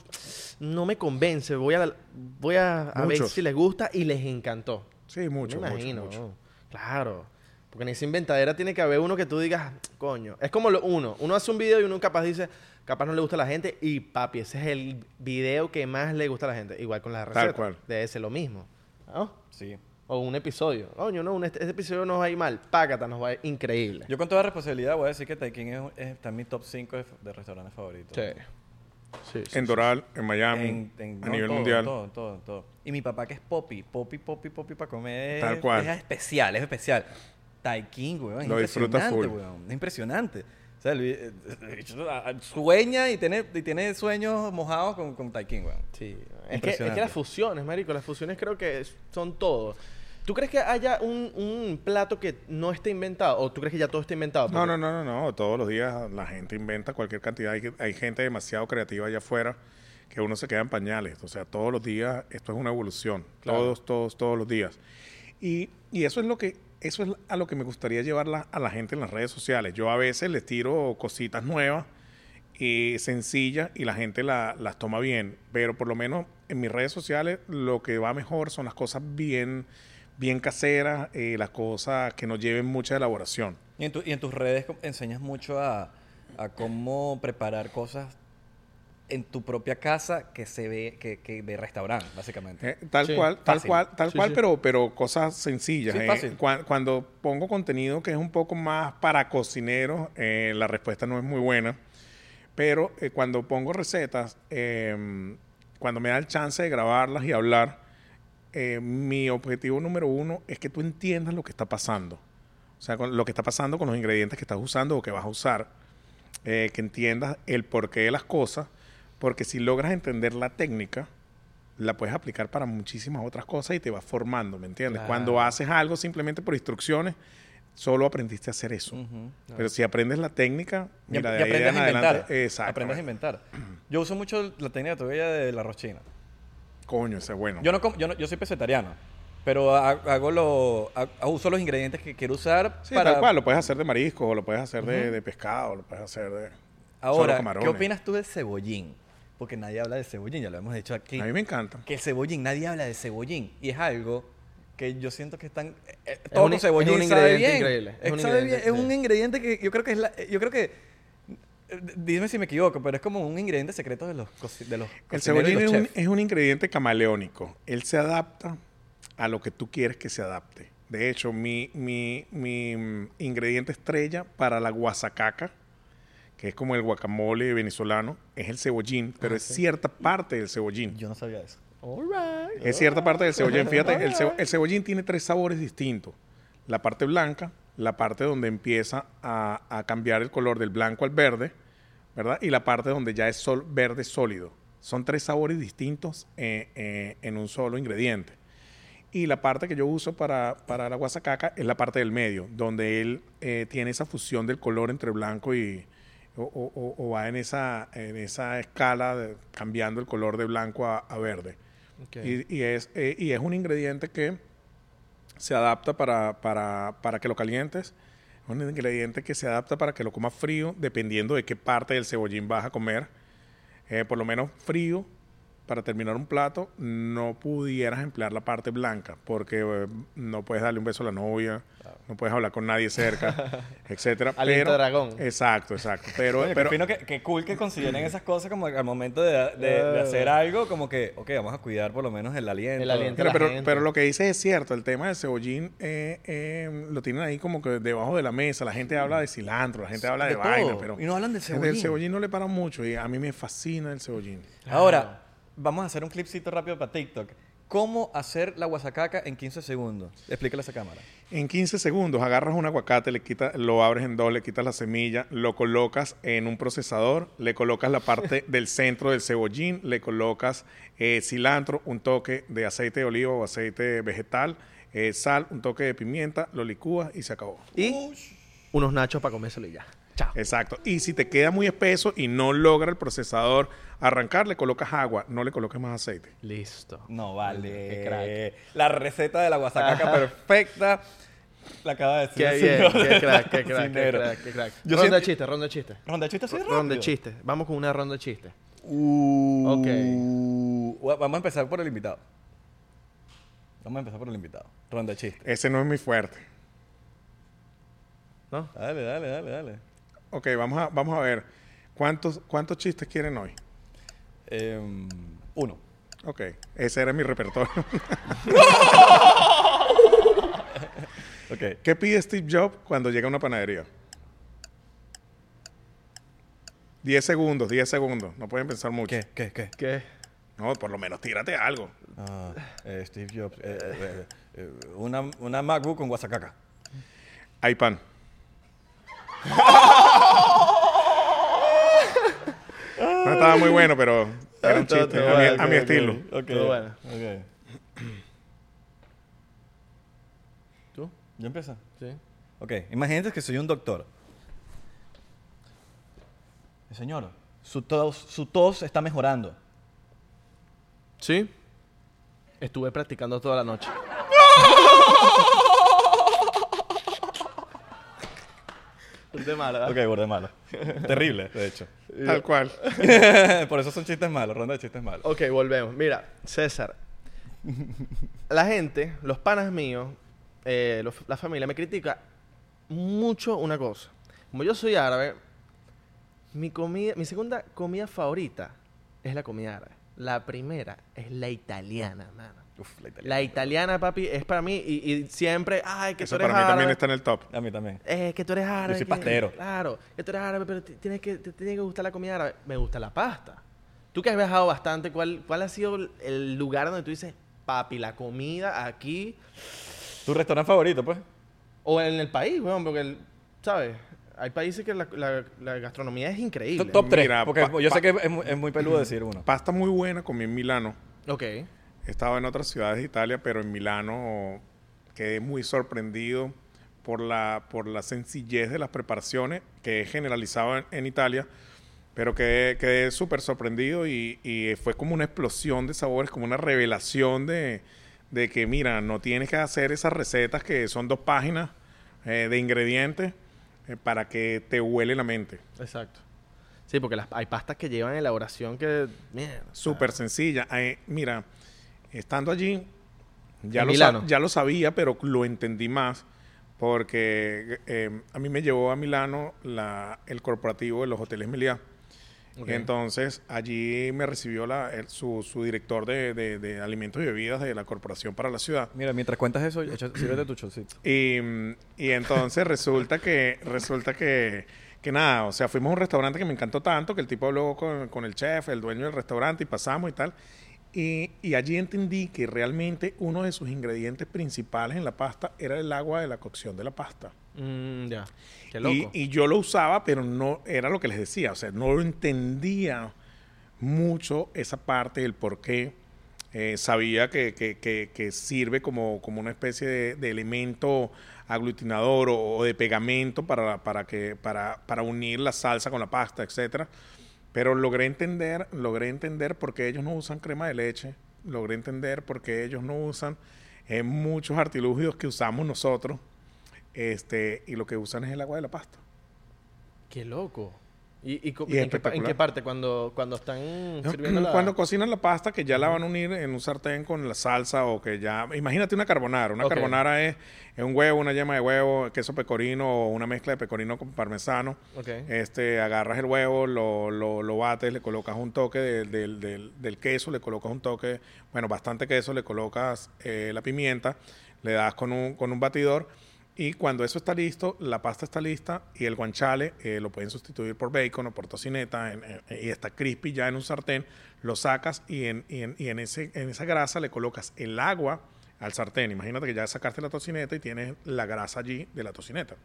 no me convence, voy a, voy a, a ver si les gusta y les encantó. Sí, mucho, me imagino. Claro. Porque en esa inventadera tiene que haber uno que tú digas, coño. Es como lo, uno. Uno hace un video y uno capaz dice, capaz no le gusta a la gente. Y papi, ese es el video que más le gusta a la gente. Igual con las Tal recetas. cual. Debe ser lo mismo. ¿no? Sí. O un episodio. Coño, no, un- este, este episodio nos va a ir mal. Págata, nos va a ir increíble. Yo con toda responsabilidad voy a decir que Taikin es, es- está en mi top 5 de, de restaurantes favoritos. Sí. Sí, sí, En Doral, en Miami, En- en- a no, nivel todo, mundial. Todo, todo, todo. Y mi papá que es Poppy. Poppy, Poppy, Poppy para comer. Tal cual. Es especial, es especial. Taikin, weón. Es Lo disfruta full. weón. Es impresionante. O sea, el eh, el bicho, ah, sueña y tiene, y tiene sueños mojados con, con Taikin, weón. Sí, es que, es que las fusiones, marico, las fusiones creo que son todo. ¿Tú crees que haya un, un plato que no esté inventado? ¿O tú crees que ya todo está inventado? No, no, no, no, no. Todos los días la gente inventa cualquier cantidad. Hay, hay gente demasiado creativa allá afuera que uno se queda en pañales. O sea, todos los días esto es una evolución. Claro. Todos, todos, todos los días. Y, y eso es lo que eso es a lo que me gustaría llevar la- a la gente en las redes sociales. Yo a veces les tiro cositas nuevas y sencillas y la gente la- las toma bien. Pero por lo menos en mis redes sociales lo que va mejor son las cosas bien, bien caseras, eh, las cosas que no lleven mucha elaboración. Y en, tu- y en tus redes enseñas mucho a, a cómo preparar cosas en tu propia casa que se ve que, que de restaurante, básicamente. Eh, tal Sí, cual, tal fácil. cual, tal Sí, cual, sí. pero, pero cosas sencillas. Sí, eh. fácil. Cuan- Cuando pongo contenido que es un poco más para cocineros, eh, la respuesta no es muy buena. Pero eh, cuando pongo recetas, eh, cuando me da el chance de grabarlas y hablar, eh, mi objetivo número uno es que tú entiendas lo que está pasando. O sea, con lo que está pasando con los ingredientes que estás usando o que vas a usar. Eh, que entiendas el porqué de las cosas. Porque si logras entender la técnica, la puedes aplicar para muchísimas otras cosas y te vas formando, ¿me entiendes? Claro. Cuando haces algo simplemente por instrucciones, solo aprendiste a hacer eso. Pero si aprendes la técnica, Y, mira, ap- de y ahí aprendes en a adelante, inventar. exacto. Aprendes a inventar. Yo uso mucho la técnica tuya de la rochina. Coño, ese es bueno. Yo no, com- yo no- yo soy pescetariano, pero ha- hago lo, ha- uso los ingredientes que quiero usar sí, para tal cual, lo puedes hacer de marisco, o lo puedes hacer de, de pescado, lo puedes hacer de solo Ahora, ¿qué camarones. opinas tú del cebollín? Porque nadie habla de cebollín, ya lo hemos dicho aquí. A mí me encanta. Que el cebollín, nadie habla de cebollín. Y es algo que yo siento que están... eh, eh, Es todo un- cebollín es un sabe ingrediente bien. increíble. Es Es, un sabe bien, ingrediente, es un sí. ingrediente que yo creo que es la... Yo creo que... Dime si me equivoco, pero es como un ingrediente secreto de los, coci- de los El cebollín los es un, es un ingrediente camaleónico. Él se adapta a lo que tú quieres que se adapte. De hecho, mi, mi, mi mm, ingrediente estrella para la guasacaca, que es como el guacamole venezolano, es el cebollín, pero es cierta parte del cebollín. Yo no sabía eso. Alright. Es cierta parte del cebollín. <laughs> Fíjate, el cebollín tiene tres sabores distintos. La parte blanca, la parte donde empieza a, a cambiar el color del blanco al verde, ¿verdad? Y la parte donde ya es sol, verde sólido. Son tres sabores distintos eh, eh, en un solo ingrediente. Y la parte que yo uso para, para la guasacaca es la parte del medio, donde él eh, tiene esa fusión del color entre blanco y... O, o- va en esa, en esa escala de- cambiando el color de blanco a- a verde. Ok. Y, y es, y es un ingrediente que se adapta para, para, para que lo calientes. Es un ingrediente que se adapta para que lo comas frío, dependiendo de qué parte del cebollín vas a comer. Eh, por lo menos frío para terminar un plato, no pudieras emplear la parte blanca, porque eh, no puedes darle un beso a la novia, no puedes hablar con nadie cerca, <laughs> etcétera. Aliento Pero- dragón. Exacto, exacto. <laughs> Pero, qué pero que, que cool que consideren <clears throat> esas cosas como al momento de, de- de hacer algo, como que, ok, vamos a cuidar por lo menos el aliento. El aliento. Pero, la pero, gente. pero lo que dices es cierto, el tema del cebollín eh, eh, lo tienen ahí como que debajo de la mesa. La gente habla de cilantro, la gente habla de, De vaina, todo. pero Y no hablan del cebollín. cebollín no le paran mucho y a mí me fascina el cebollín. Ahora, vamos a hacer un clipcito rápido para TikTok. ¿Cómo hacer la guasacaca en 15 segundos? Explícale a esa cámara. En 15 segundos agarras un aguacate, le quitas, lo abres en dos, le quitas la semilla, lo colocas en un procesador, le colocas la parte <laughs> del centro del cebollín, le colocas eh, cilantro, un toque de aceite de oliva o aceite vegetal, eh, sal, un toque de pimienta, lo licúas y se acabó. Y unos nachos para comérselo y ya. Chao. Exacto. Y si te queda muy espeso y no logra el procesador arrancar, le colocas agua, no le coloques más aceite. Listo. No vale. Qué crack. La receta de la guasacaca perfecta la acaba de decir. Qué bien, qué crack, qué crack, qué cocinero. crack, qué crack. Yo ronda siento- de chistes, ronda de chistes. Ronda de chistes así Ronda de chistes. Vamos con una ronda de chistes. Uh, Ok. Vamos a empezar por el invitado. Vamos a empezar por el invitado. Ronda de chistes. Ese no es muy fuerte. ¿No? Dale, dale, dale, dale. Ok, vamos a, vamos a ver. ¿Cuántos, ¿Cuántos chistes quieren hoy? Em, uno. Ok, ese era mi repertorio. <laughs> Ok. ¿Qué pide Steve Jobs cuando llega a una panadería? 10 segundos, 10 segundos. No pueden pensar mucho. ¿Qué? ¿Qué? ¿Qué? ¿Qué? No, por lo menos tírate algo. Ah, eh, Steve Jobs. eh, eh, eh, una, una MacBook con guasacaca. Hay pan. No estaba muy bueno, pero era un chiste. A mi, a estilo. Ok. Todo bueno. Ok. ¿Tú? ¿Ya empieza? Sí. Ok. Imagínate que soy un doctor. Señor, su tos, su tos está mejorando. ¿Sí? Estuve practicando toda la noche. <laughs> <laughs> De malo, ¿verdad? Ok, malo. Terrible, de hecho. Tal cual. <laughs> Por eso son chistes malos, ronda de chistes malos. Ok, volvemos. Mira, César. La gente, los panas míos, eh, los- la familia me critica mucho una cosa. Como yo soy árabe, mi comida, mi segunda comida favorita es la comida árabe. La primera es la italiana, mano. Uf, la italiana. La italiana, papi, es para mí y, y siempre, ay, que Eso tú eres para mí árabe. también está en el top. A mí también. Eh, que tú eres árabe. soy que- pastero. Claro, que tú eres árabe, pero te, tienes que, te tiene que gustar la comida árabe. Me gusta la pasta. Tú que has viajado bastante, ¿cuál, ¿cuál ha sido el- el lugar donde tú dices, papi, la comida aquí ¿Tu restaurante favorito, pues? o en el país, weón? Porque, el- ¿sabes? Hay países que la, la- la gastronomía es increíble. Top, top 3. Mira, porque pa- yo pa- sé que es, mu- es muy peludo decir uno. Pasta muy buena comí en Milano. Ok. He estado en otras ciudades de Italia, pero en Milano quedé muy sorprendido por la, por la sencillez de las preparaciones que he generalizado en, en Italia, pero quedé, quedé súper sorprendido y, y fue como una explosión de sabores, como una revelación de, de que, mira, no tienes que hacer esas recetas que son dos páginas eh, de ingredientes eh, para que te huele la mente. Exacto. Sí, porque las- hay pastas que llevan elaboración que... mierda, o sea, Súper sencilla. Eh, mira, estando allí, ya lo, Milano. sa- ya lo sabía, pero lo entendí más porque eh, a mí me llevó a Milano la- el corporativo de los hoteles Meliá. Entonces, allí me recibió la, el- su, su director de, de- de alimentos y bebidas de la corporación para la ciudad. Mira, mientras cuentas eso, <coughs> sírvete tu chocito. Y, y entonces resulta que, resulta que, que nada, o sea, fuimos a un restaurante que me encantó tanto, que el tipo habló con, con el chef, el dueño del restaurante, y pasamos y tal. Y, y allí entendí que realmente uno de sus ingredientes principales en la pasta era el agua de la cocción de la pasta. Mm, ya. Qué Y, loco. y yo lo usaba, pero no era lo que les decía, o sea, no lo entendía mucho esa parte del por qué. Eh, sabía que, que- que- que sirve como, como una especie de, de elemento aglutinador o, o de pegamento para, para, que, para, para unir la salsa con la pasta, etcétera. Pero logré entender, logré entender por qué ellos no usan crema de leche, logré entender por qué ellos no usan eh, muchos artilugios que usamos nosotros, este, y lo que usan es el agua de la pasta. Qué loco. ¿Y, y en, qué, en parte? Cuando, cuando están sirviendo la... Cuando cocinan la pasta, que ya la van a unir en un sartén con la salsa o que ya... Imagínate una carbonara. Una carbonara es, es un huevo, una yema de huevo, queso pecorino o una mezcla de pecorino con parmesano. Este, agarras el huevo, lo, lo, lo bates, le colocas un toque del- del, del- del queso, le colocas un toque, bueno, bastante queso, le colocas eh, la pimienta, le das con un, con un batidor y cuando eso está listo, la pasta está lista y el guanciale eh, lo pueden sustituir por bacon o por tocineta en- en- y está crispy ya en un sartén, lo sacas y en, y en, y en ese, en esa grasa le colocas el agua al sartén. Imagínate que ya sacaste la tocineta y tienes la grasa allí de la tocineta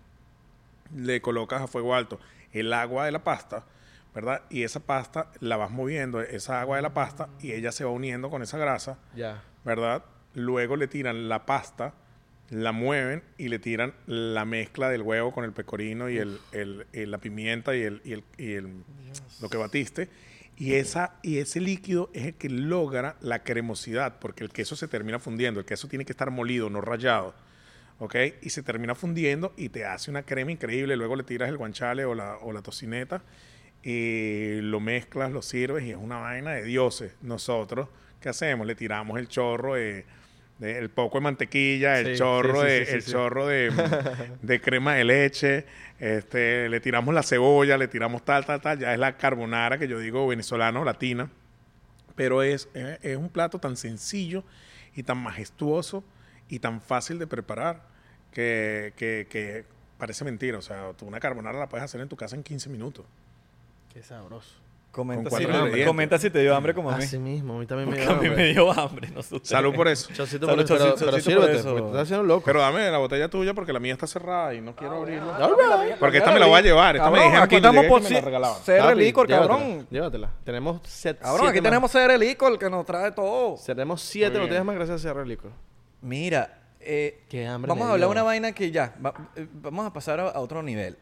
le colocas a fuego alto el agua de la pasta, ¿verdad? Y esa pasta la vas moviendo, esa agua de la pasta, y ella se va uniendo con esa grasa, Ya. ¿verdad? Luego le tiran la pasta, la mueven y le tiran la mezcla del huevo con el pecorino y el, el- el- la pimienta y, el, y, el, y el- lo que batiste. Y, esa, y ese líquido es el que logra la cremosidad, porque el queso se termina fundiendo. El queso tiene que estar molido, no rallado. ¿ok? Y se termina fundiendo y te hace una crema increíble. Luego le tiras el guanciale o la, o la tocineta y lo mezclas, lo sirves y es una vaina de dioses. Nosotros, ¿qué hacemos? Le tiramos el chorro de- el poco de mantequilla, el Sí, chorro sí, sí, de, el chorro de, <laughs> de crema de leche, este, le tiramos la cebolla, le tiramos tal, tal, tal. Ya es la carbonara que yo digo venezolano, latina. Pero es, es, es un plato tan sencillo y tan majestuoso y tan fácil de preparar que, que- que parece mentira. O sea, tú una carbonara la puedes hacer en tu casa en 15 minutos. Qué sabroso. Comenta, Con si, te- ingredientes. comenta si te dio hambre como a mí. Así mismo, a mí también me dio a mí hambre. me dio hambre, no sé ustedes. Salud por eso. Chocito Salud, por eso, pero, chocito, pero chocito por sírvete, eso. porque te estás haciendo loco. Pero dame la botella tuya porque la mía está cerrada y no quiero abrirla. Right. Porque esta me la voy a llevar. Esta me dijeron aquí estamos por que me la si- regalaban. CR Licor, cabrón. Llévatela. Tenemos set, Cabrón, siete aquí más. tenemos CR Licor que nos trae todo. Tenemos siete botellas más gracias a CR Licor. Mira, eh, Qué hambre vamos a hablar una vaina que ya, va- eh, vamos a pasar a, a otro nivel.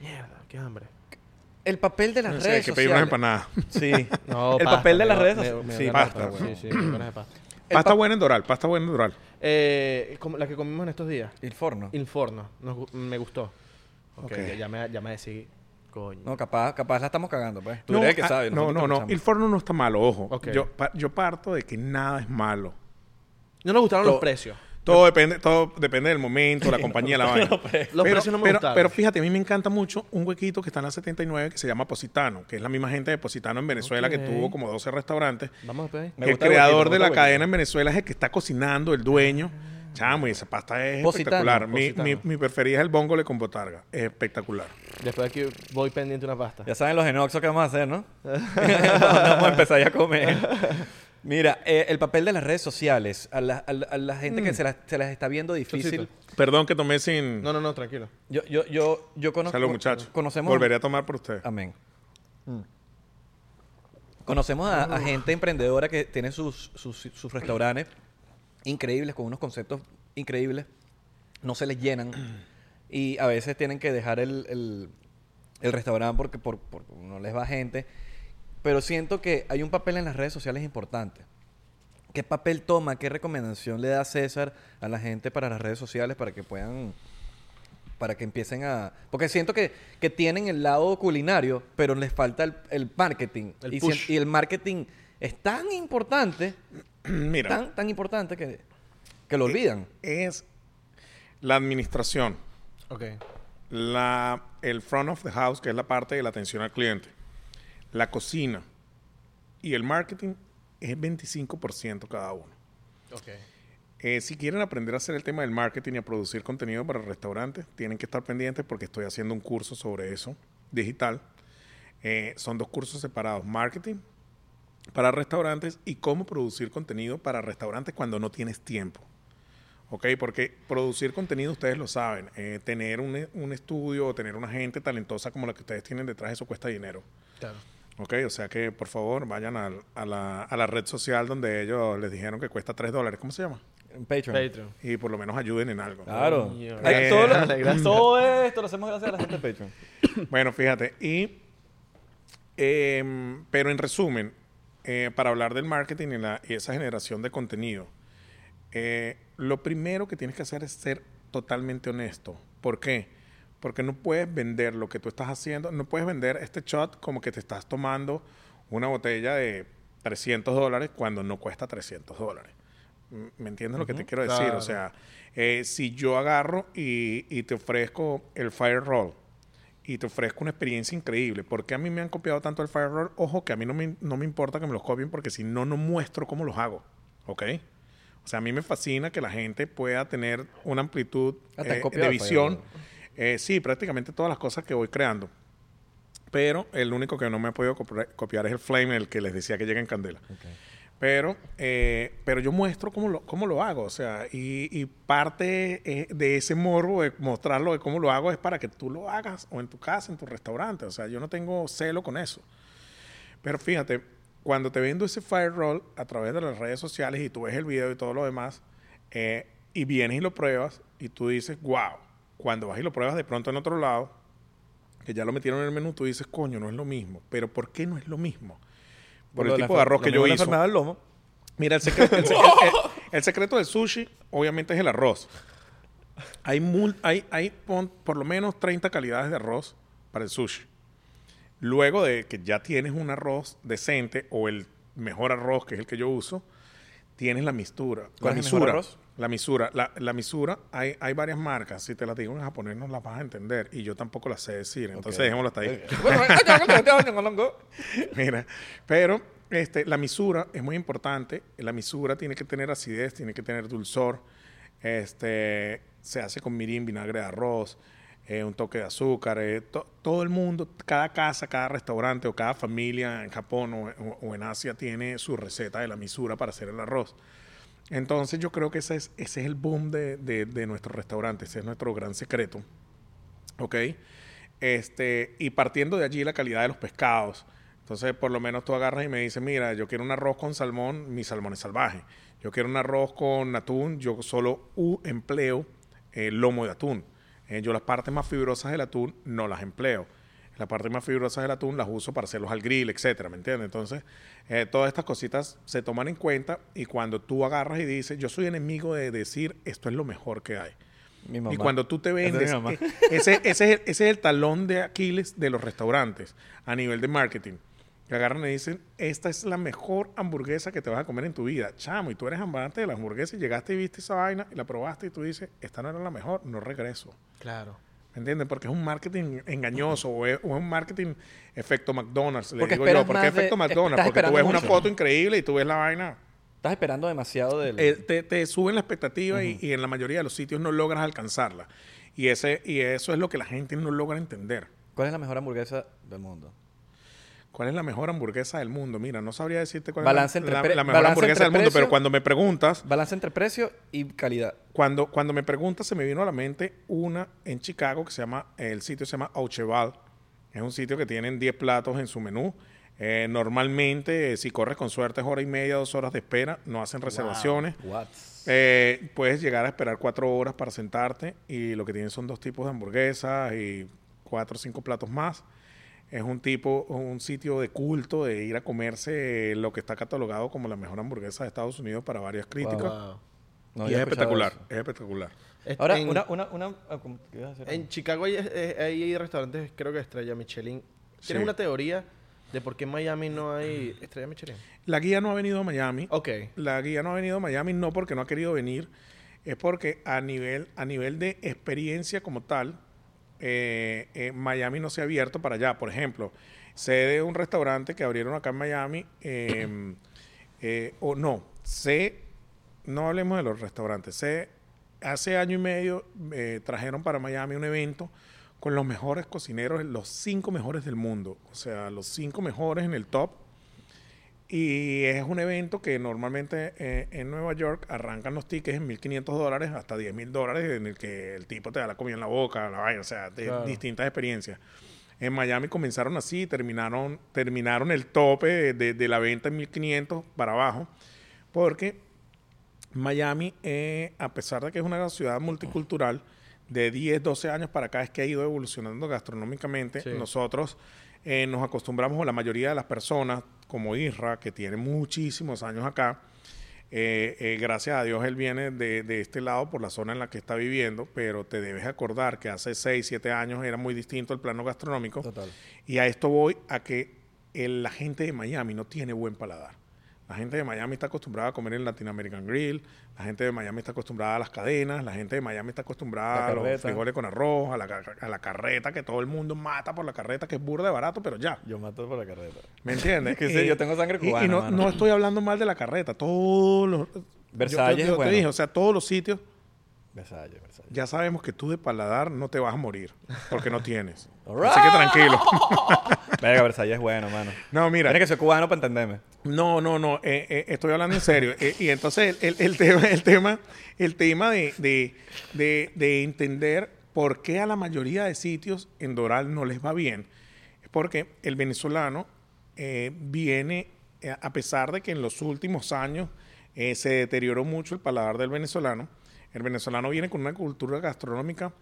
Mierda, qué hambre. El papel de las No sé, hay redes que pedir unas empanadas. Sí. <laughs> No, el pasta, papel de las redes me- sociales. me- Sí, pasta, Sí, sí, <clears throat> de pasta. El Pasta pa- buena en Doral, pasta buena en Doral. Eh, como la que comimos en estos días. El forno. Nos gu- me gustó. Ok, Ok. ya, me, ya me decidí. Coño. No, capaz, capaz la estamos cagando, pues. Tú No, eres el que ah, sabe. no, no, no. El forno no está malo, ojo. Ok. Yo, pa- yo parto de que nada es malo. No nos gustaron los precios. Todo depende, todo depende del momento, la compañía, la vaina. Los pero, precios no me pero- gustaron. pero fíjate, a mí me encanta mucho un huequito que está en la 79 que se llama Positano, que es la misma gente de Positano en Venezuela que tuvo como 12 restaurantes. Vamos a. Me el gusta el creador huequito, me de gusta la el cadena en Venezuela es el que está cocinando, el dueño. Chamo, y esa pasta es Positano, espectacular. Mi, Positano. mi, mi preferida es el bongole con botarga. Es espectacular. Después de aquí voy pendiente una pasta. Ya saben los enoxos que vamos a hacer, ¿no? <laughs> <laughs> vamos a empezar ya a comer. Mira, eh, el papel de las redes sociales. A la, a la- a la gente que se las, se las está viendo difícil. Chocito. Perdón que tomé sin... No, no, no, tranquilo. Yo, yo, yo, yo conozco. Salud, muchachos. Conocemos. Volveré a tomar por ustedes. Amén. Conocemos a, a gente emprendedora que tiene sus, sus, sus restaurantes increíbles, con unos conceptos increíbles. No se les llenan. Y a veces tienen que dejar el, el, el restaurante porque por, por- no les va gente. Pero siento que hay un papel en las redes sociales importante. ¿Qué papel toma, qué recomendación le da César a la gente para las redes sociales para que puedan para que empiecen a... Porque siento que, que tienen el lado culinario, pero les falta el, el marketing. El y, push. y el marketing es tan importante, <clears throat> Mira, tan, tan importante que, que lo olvidan. es la administración, Ok. la, el front of the house, que es la parte de la atención al cliente, la cocina y el marketing es 25% cada uno. Ok. Eh, si quieren aprender a hacer el tema del marketing y a producir contenido para restaurantes, tienen que estar pendientes porque estoy haciendo un curso sobre eso, digital. Eh, son dos cursos separados, marketing para restaurantes y cómo producir contenido para restaurantes cuando no tienes tiempo. ¿Ok? Porque producir contenido, ustedes lo saben, eh, tener un, un estudio o tener una gente talentosa como la que ustedes tienen detrás, eso cuesta dinero. Claro. Ok, o sea que por favor vayan al- a, la, a la red social donde ellos les dijeron que cuesta 3 dólares. ¿Cómo se llama? En Patreon. Patreon. Y por lo menos ayuden en algo. Claro. Eh, lo- todo esto lo hacemos gracias a la gente de Patreon. <coughs> Bueno, fíjate. Y, em, pero en resumen, eh, para hablar del marketing y, la- y esa generación de contenido, eh, lo primero que tienes que hacer es ser totalmente honesto. ¿Por qué? Porque no puedes vender lo que tú estás haciendo, no puedes vender este shot como que te estás tomando una botella de 300 dólares cuando no cuesta 300 dólares. ¿Me entiendes lo que te quiero decir? claro. O sea, eh, si yo agarro y, y te ofrezco el Fire Roll y te ofrezco una experiencia increíble, ¿por qué a mí me han copiado tanto el Fire Roll? Ojo, que a mí no me, no me importa que me los copien porque si no, no muestro cómo los hago. ¿Ok? O sea, a mí me fascina que la gente pueda tener una amplitud eh, de Fire visión. Eh, sí, prácticamente todas las cosas que voy creando. Pero el único que no me ha podido copiar es el Flame, el que les decía que llega en candela. Pero, eh, pero yo muestro cómo lo, cómo lo hago. O sea, y, y parte eh, de ese morbo de mostrarlo de cómo lo hago es para que tú lo hagas o en tu casa, en tu restaurante. O sea, yo no tengo celo con eso. Pero fíjate, cuando te vendo ese fire roll a través de las redes sociales y tú ves el video y todo lo demás, eh, y vienes y lo pruebas y tú dices, wow, cuando vas y lo pruebas de pronto en otro lado, que ya lo metieron en el menú, tú dices, coño, no es lo mismo. Pero ¿por qué no es lo mismo? Por lo el tipo de arroz lo que yo hice. del lomo. Mira, el secreto, el, secre- el- <laughs> el secreto del sushi, obviamente, es el arroz. Hay, mul- hay, hay por lo menos 30 calidades de arroz para el sushi. Luego de que ya tienes un arroz decente o el mejor arroz, que es el que yo uso, tienes la mistura. ¿Cuál la es el mejor arroz? La misura. La, la misura, hay, hay varias marcas. Si te las digo en japonés no las vas a entender. Y yo tampoco las sé decir. Entonces Ok. dejémoslo hasta ahí. Mira, pero este, la misura es muy importante. La misura tiene que tener acidez, tiene que tener dulzor. Este, se hace con mirin, vinagre de arroz, eh, un toque de azúcar. eh, to- todo el mundo, cada casa, cada restaurante o cada familia en Japón o, o- o en Asia tiene su receta de la misura para hacer el arroz. Entonces yo creo que ese es, ese es el boom de, de, nuestro restaurante, ese es nuestro gran secreto. ¿ok? Este, y partiendo de allí la calidad de los pescados. Entonces, por lo menos tú agarras y me dices, mira, yo quiero un arroz con salmón, mi salmón es salvaje. Yo quiero un arroz con atún, yo solo empleo eh, lomo de atún. Eh, yo las partes más fibrosas del atún no las empleo. Las partes más fibrosas del atún las uso para hacerlos al grill, etcétera, ¿me entiendes? Entonces, eh, todas estas cositas se toman en cuenta y cuando tú agarras y dices, yo soy enemigo de decir, esto es lo mejor que hay. Mi mamá. Y cuando tú te es vendes, eh, ese, ese, es el, ese es el talón de Aquiles de los restaurantes a nivel de marketing. Que agarran y dicen, esta es la mejor hamburguesa que te vas a comer en tu vida. Chamo, y tú eres amante de la hamburguesa y llegaste y viste esa vaina y la probaste y tú dices, esta no era la mejor, no regreso. Claro. ¿Me entiendes? Porque es un marketing engañoso o es, o es un marketing efecto McDonald's, le Porque digo yo. ¿Por qué de- efecto McDonald's? Porque tú ves una foto increíble y tú ves la vaina Estás esperando demasiado del... eh, te, te suben la expectativa y, y en la mayoría de los sitios no logras alcanzarla. Y, ese, y eso es lo que la gente no logra entender. ¿Cuál es la mejor hamburguesa del mundo? ¿Cuál es la mejor hamburguesa del mundo? Mira, no sabría decirte cuál Balance es entre la, la mejor hamburguesa del mundo, precio- pero cuando me preguntas, Balance entre precio y calidad. cuando, cuando me preguntas se me vino a la mente una en Chicago que se llama, el sitio se llama Aucheval. Es un sitio que tienen 10 platos en su menú. Eh, normalmente, eh, si corres con suerte, es hora y media, dos horas de espera. No hacen reservaciones. What? Eh, puedes llegar a esperar cuatro horas para sentarte y lo que tienen son dos tipos de hamburguesas y cuatro o cinco platos más. Es un tipo, un sitio de culto de ir a comerse lo que está catalogado como la mejor hamburguesa de Estados Unidos para varias críticas. Wow. No y es espectacular, eso. es espectacular. Est- Ahora, en, una... una, una ah, en Chicago hay, eh, hay restaurantes, creo que Estrella Michelin. ¿Tienes Sí. una teoría de por qué en Miami no hay Estrella Michelin? La guía no ha venido a Miami. Ok. La guía no ha venido a Miami no porque no ha querido venir, es porque a nivel, a nivel de experiencia como tal, eh, Miami no se ha abierto para allá. Por ejemplo, sé de un restaurante que abrieron acá en Miami, eh, <clears throat> eh, o no, sé, no hablemos de los restaurantes, sé, hace año y medio eh, trajeron para Miami un evento con los mejores cocineros, los cinco mejores del mundo, o sea, los cinco mejores en el top. Y es un evento que normalmente eh, en Nueva York arrancan los tickets en 1.500 dólares hasta 10.000 dólares en el que el tipo te da la comida en la boca, la vaina, o sea, de Claro. distintas experiencias. En Miami comenzaron así, terminaron, terminaron el tope de, de- de la venta en 1.500 para abajo, porque Miami, eh, a pesar de que es una ciudad multicultural, de 10, 12 años para acá es que ha ido evolucionando gastronómicamente. Sí. Nosotros eh, nos acostumbramos, o la mayoría de las personas, como Isra, que tiene muchísimos años acá, Eh, eh, gracias a Dios él viene de, de este lado por la zona en la que está viviendo, pero te debes acordar que hace 6, 7 años era muy distinto el plano gastronómico. Total. Y a esto voy a que el- la gente de Miami no tiene buen paladar. La gente de Miami está acostumbrada a comer en Latin American Grill, la gente de Miami está acostumbrada a las cadenas, la gente de Miami está acostumbrada a los frijoles con arroz, a la, a la carreta, que todo el mundo mata por la carreta, que es burda de barato, pero ya. Yo mato por la carreta. ¿Me entiendes? <laughs> Que sí, yo tengo sangre y- y, cubana, no, mano. no estoy hablando mal de la carreta. Todos los... Versalles yo, te dije, o sea, todos los sitios, Versalles, Versalles. ya sabemos que tú de paladar no te vas a morir, porque no tienes. Así que tranquilo. <laughs> Verga, Versalles es bueno, mano. No, mira. Tienes que ser cubano para entenderme. No, no, no. eh, eh, estoy hablando en serio. Eh, y entonces el, el- el tema, el tema, el tema de, de- de- de entender por qué a la mayoría de sitios en Doral no les va bien es porque el venezolano viene, a pesar de que en los últimos años se deterioró mucho el paladar del venezolano, el venezolano viene con una cultura gastronómica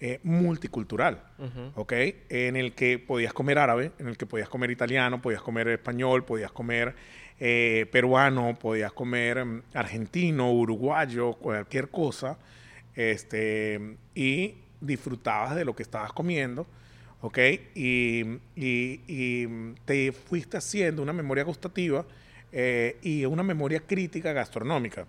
eh, multicultural, ¿ok? En el que podías comer árabe, en el que podías comer italiano, podías comer español, podías comer eh, peruano, podías comer mm, argentino, uruguayo, cualquier cosa, este, y disfrutabas de lo que estabas comiendo, ¿ok? Y, y- y, te fuiste haciendo una memoria gustativa eh, y una memoria crítica gastronómica.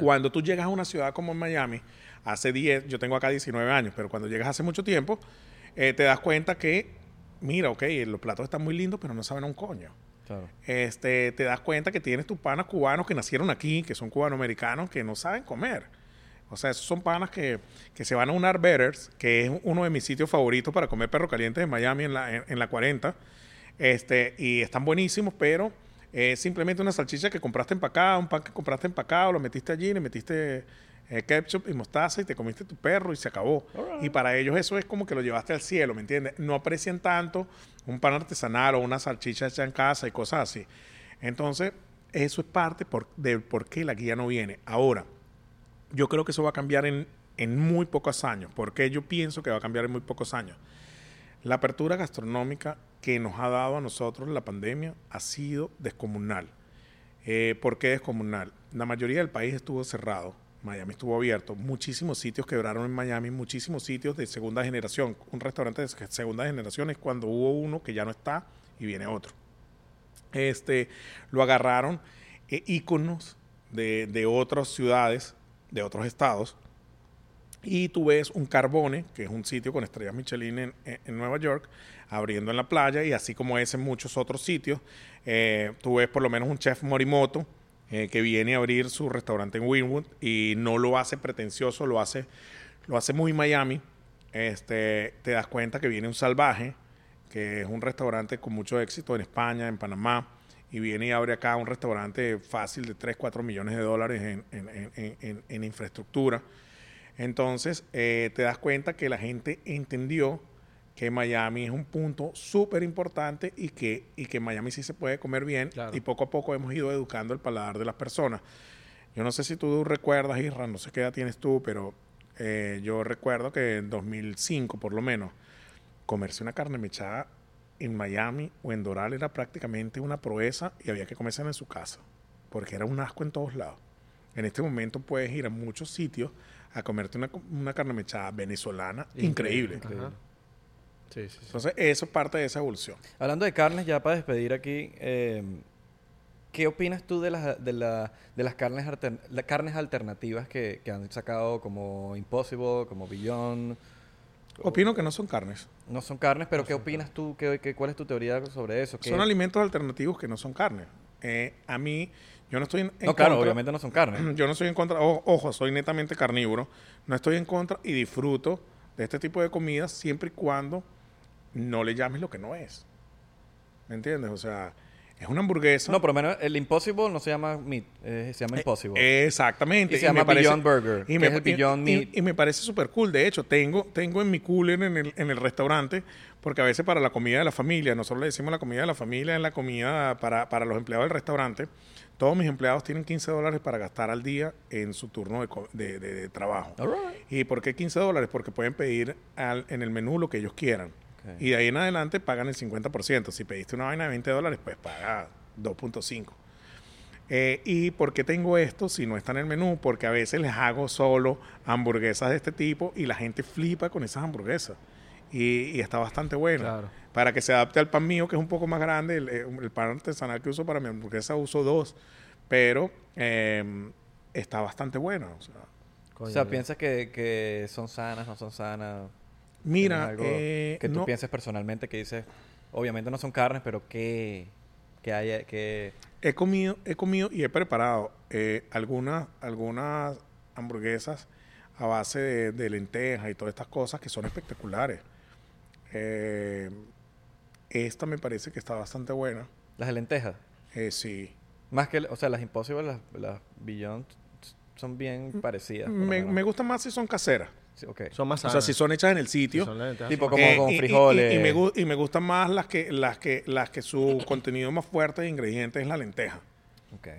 Cuando tú llegas a una ciudad como Miami, hace 10, yo tengo acá 19 años, pero cuando llegas hace mucho tiempo, eh, te das cuenta que, mira, ok, los platos están muy lindos, pero no saben a un coño. Claro. Este, te das cuenta que tienes tus panas cubanos que nacieron aquí, que son cubanoamericanos, que no saben comer. O sea, esos son panas que, que se van a un Arbetters, que es uno de mis sitios favoritos para comer perro caliente en Miami en la, en, en la 40. Este, y están buenísimos, pero es simplemente una salchicha que compraste empacada, un pan que compraste empacado, lo metiste allí, le metiste eh, ketchup y mostaza y te comiste tu perro y se acabó. Y para ellos eso es como que lo llevaste al cielo, ¿me entiendes? No aprecian tanto un pan artesanal o una salchicha hecha en casa y cosas así. Entonces, eso es parte por, de por qué la guía no viene. Ahora, yo creo que eso va a cambiar en, en muy pocos años. ¿Por qué yo pienso que va a cambiar en muy pocos años? La apertura gastronómica que nos ha dado a nosotros la pandemia ha sido descomunal. Eh, ¿Por qué descomunal? La mayoría del país estuvo cerrado. Miami estuvo abierto. Muchísimos sitios quebraron en Miami, muchísimos sitios de segunda generación. Un restaurante de segunda generación es cuando hubo uno que ya no está y viene otro. Este, lo agarraron eh, íconos de, de otras ciudades, de otros estados, y tú ves un Carbone, que es un sitio con estrellas Michelin en, en- Nueva York, abriendo en la playa, y así como es en muchos otros sitios, eh, tú ves por lo menos un chef Morimoto eh, que viene a abrir su restaurante en Wynwood y no lo hace pretencioso, lo hace, lo hace muy Miami. Este, te das cuenta que viene un salvaje, que es un restaurante con mucho éxito en España, en Panamá, y viene y abre acá un restaurante fácil de 3, 4 millones de dólares en, en- en- en- en infraestructura. Entonces, eh, te das cuenta que la gente entendió que Miami es un punto súper importante y que, y que en Miami sí se puede comer bien Claro. y poco a poco hemos ido educando el paladar de las personas. Yo no sé si tú recuerdas, Isra, no sé qué edad tienes tú, pero eh, yo recuerdo que en 2005 por lo menos, comerse una carne mechada en Miami o en Doral era prácticamente una proeza y había que comérsela en su casa, porque era un asco en todos lados. En este momento puedes ir a muchos sitios a comerte una, una carne mechada venezolana increíble. Ajá. Sí, sí, sí. Entonces, eso es parte de esa evolución. Hablando de carnes, ya para despedir aquí, eh, ¿qué opinas tú de las, de la- de las carnes, alter- las carnes alternativas que, que han sacado como Impossible, como Beyond? Opino que no son carnes. No son carnes, pero ¿qué opinas tú? ¿Qué, qué- cuál es tu teoría sobre eso? ¿Qué- Son alimentos alternativos que no son carnes. Eh, a mí, yo no estoy en, en No, claro, contra- obviamente no son carnes. <clears throat> Yo no estoy en contra, o- ojo, soy netamente carnívoro. No estoy en contra y disfruto de este tipo de comidas siempre y cuando no le llames lo que no es. ¿Me entiendes? O sea, es una hamburguesa. No, por lo menos el Impossible no se llama Meat, eh, se llama Impossible. Eh, Exactamente. Y se llama Beyond Burger, Y me, es el Beyond y- Meat. y me parece súper cool. De hecho, tengo, tengo en mi cooler en el, en el restaurante, porque a veces para la comida de la familia, nosotros le decimos la comida de la familia, es la comida para, para los empleados del restaurante. Todos mis empleados tienen 15 dólares para gastar al día en su turno de, de- de- de trabajo. All right. ¿Y por qué 15 dólares? Porque pueden pedir al- en el menú lo que ellos quieran. Y de ahí en adelante pagan el 50%. Si pediste una vaina de 20 dólares, pues paga 2.5. Eh, ¿Y por qué tengo esto si no está en el menú? Porque a veces les hago solo hamburguesas de este tipo y la gente flipa con esas hamburguesas. Y, y está bastante bueno. Claro. Para que se adapte al pan mío, que es un poco más grande, el, eh, el pan artesanal que uso para mi hamburguesa uso dos. Pero eh, está bastante bueno. o sea. O piensas que, que son sanas, no son sanas. Mira, ¿Tienes algo eh, que tú no- pienses personalmente que dices, obviamente no son carnes, pero que, que haya, que He comido, he comido y he preparado eh, algunas, algunas hamburguesas a base de, de lentejas y todas estas cosas que son espectaculares. Eh, esta me parece que está bastante buena. las de lentejas, Eh, sí. más que, o sea, las Impossible, las, las Beyond son bien parecidas. por lo Me, me gusta más si son caseras. Son más O sea, sanas. si son hechas en el sitio. Tipo como Eh, con y- y- frijoles. Y, me, y me gustan más las que, las que, las que su <coughs> contenido más fuerte de ingredientes es la lenteja.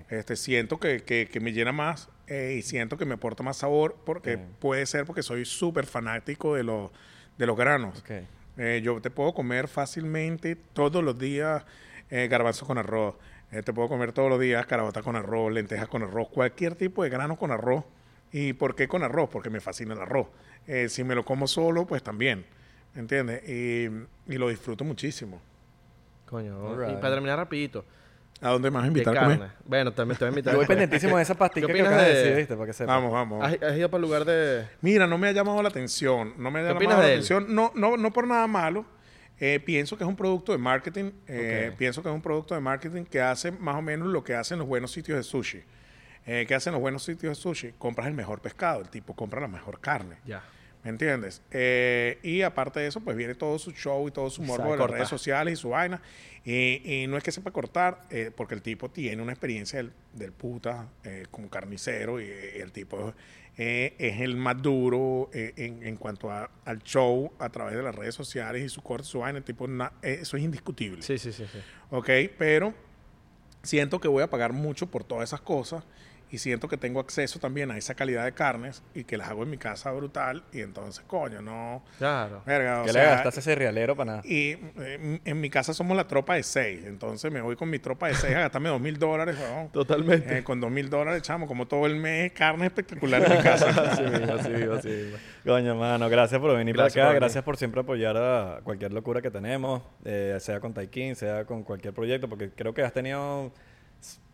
Este, siento que, que- que me llena más eh, y siento que me aporta más sabor porque puede ser porque soy súper fanático de, los de los granos. Eh, yo te puedo comer fácilmente todos los días eh, garbanzos con arroz. Eh, te puedo comer todos los días carabota con arroz, lentejas con arroz, cualquier tipo de grano con arroz. ¿Y por qué con arroz? Porque me fascina el arroz. Eh, si me lo como solo, pues también. ¿Entiendes? Y, y lo disfruto muchísimo. Coño, Alright. y para terminar rapidito. ¿A dónde De invitar a comer? Bueno, también te voy a invitar. Yo voy pendientísimo de esa pastica ¿Qué que opinas acabas de de- decir, ¿viste? Para que sepas. Vamos, vamos. ¿Has, has ido para el lugar de...? Mira, no me ha llamado la atención. No me ha ¿Qué llamado opinas la de él? atención. No, no, no por nada malo. Eh, pienso que es un producto de marketing. eh. Pienso que es un producto de marketing que hace más o menos lo que hacen los buenos sitios de sushi. Eh, ¿Qué hacen los buenos sitios de sushi? Compras el mejor pescado. El tipo compra la mejor carne. Ya. ¿Me entiendes? Eh, y aparte de eso, pues viene todo su show y todo su morbo Sabe de las cortar. redes sociales y su vaina. Y, y no es que sepa cortar, eh, porque el tipo tiene una experiencia del, del puta eh, como carnicero y, el tipo es el más duro en, en cuanto a- al show a través de las redes sociales y su corte, su vaina. El tipo, na- eso es indiscutible. Sí, sí, sí. sí. ¿ok? Pero siento que voy a pagar mucho por todas esas cosas y siento que tengo acceso también a esa calidad de carnes y que las hago en mi casa brutal y entonces, coño, no... Claro. Verga, o ¿Qué le gastaste ese realero para nada? y eh, en mi casa somos la tropa de seis, entonces me voy con mi tropa de seis a gastarme dos mil dólares, weón. Totalmente. Eh, con dos mil dólares, chamo, como todo el mes, carne espectacular en mi casa. <laughs> así mismo, así mismo. Coño, mano, gracias por venir Gracias para acá. por gracias por siempre apoyar a cualquier locura que tenemos, eh, sea con Taikin, sea con cualquier proyecto, porque creo que has tenido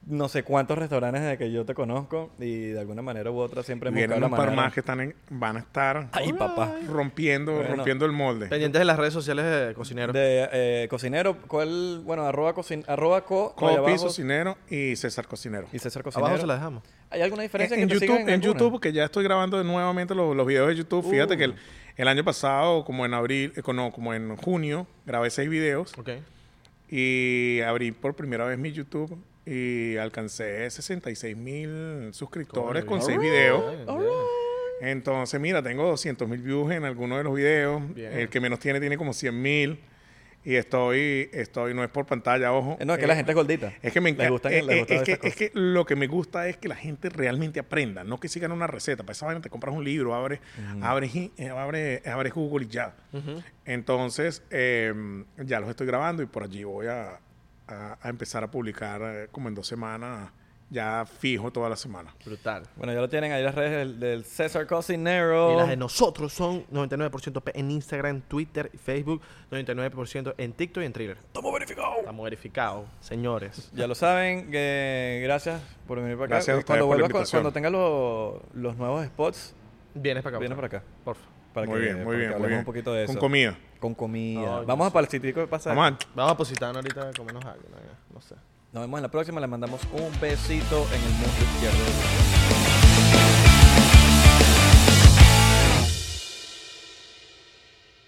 no sé cuántos restaurantes desde que yo te conozco y de alguna manera u otra siempre unos la par más que están en- van a estar Ay, papá. rompiendo, Bueno. rompiendo el molde. Pendientes de las redes sociales de Cocinero. De eh, cocinero, ¿cuál? Bueno, arroba, cocin arroba co, Copi, Cocinero y César Cocinero. y César Cocinero. Abajo se la dejamos. ¿Hay alguna diferencia En, en te YouTube, en? YouTube, que ya estoy grabando nuevamente los, los videos de YouTube. Fíjate Uh. que el, el año pasado, como en abril, eh, no, como en junio, grabé seis videos Ok. y abrí por primera vez mi YouTube y alcancé 66 mil suscriptores con seis videos. Entonces, mira, tengo 200 mil views en algunos de los videos. Bien. El que menos tiene tiene como 100 mil. Y estoy, estoy, no es por pantalla, ojo. Eh, No, es que Eh, la gente es gordita. es que me encanta. eh, eh, es, que, es que lo que me gusta es que la gente realmente aprenda, no que sigan una receta. Para esa vaina te compras un libro, abres, i- eh, abres, abres Google y ya. Entonces, eh, ya los estoy grabando y por allí voy a, a- a empezar a publicar eh, como en dos semanas, ya fijo toda la semana. Brutal. Bueno, ya lo tienen ahí las redes del, del César Cocinero. Y las de nosotros son 99% P en Instagram, Twitter y Facebook, 99% en TikTok y en Thriller. Estamos verificados. Estamos verificados, señores. <laughs> Ya lo saben, que gracias por venir para acá. Gracias a ustedes cuando por la invitación. cuando tengas los- los nuevos spots, Vienes para acá. vienes para acá. Porfa. Para muy que- bien, para muy que bien, muy hablemos bien. un poquito de eso. Con comida. Con comida. Ay, Vamos a para el sitio que pasa. Vamos a- Vamos a positar ahorita a comernos algo. ¿no? No sé. Nos vemos en la próxima. Le mandamos un besito en el muslo izquierdo.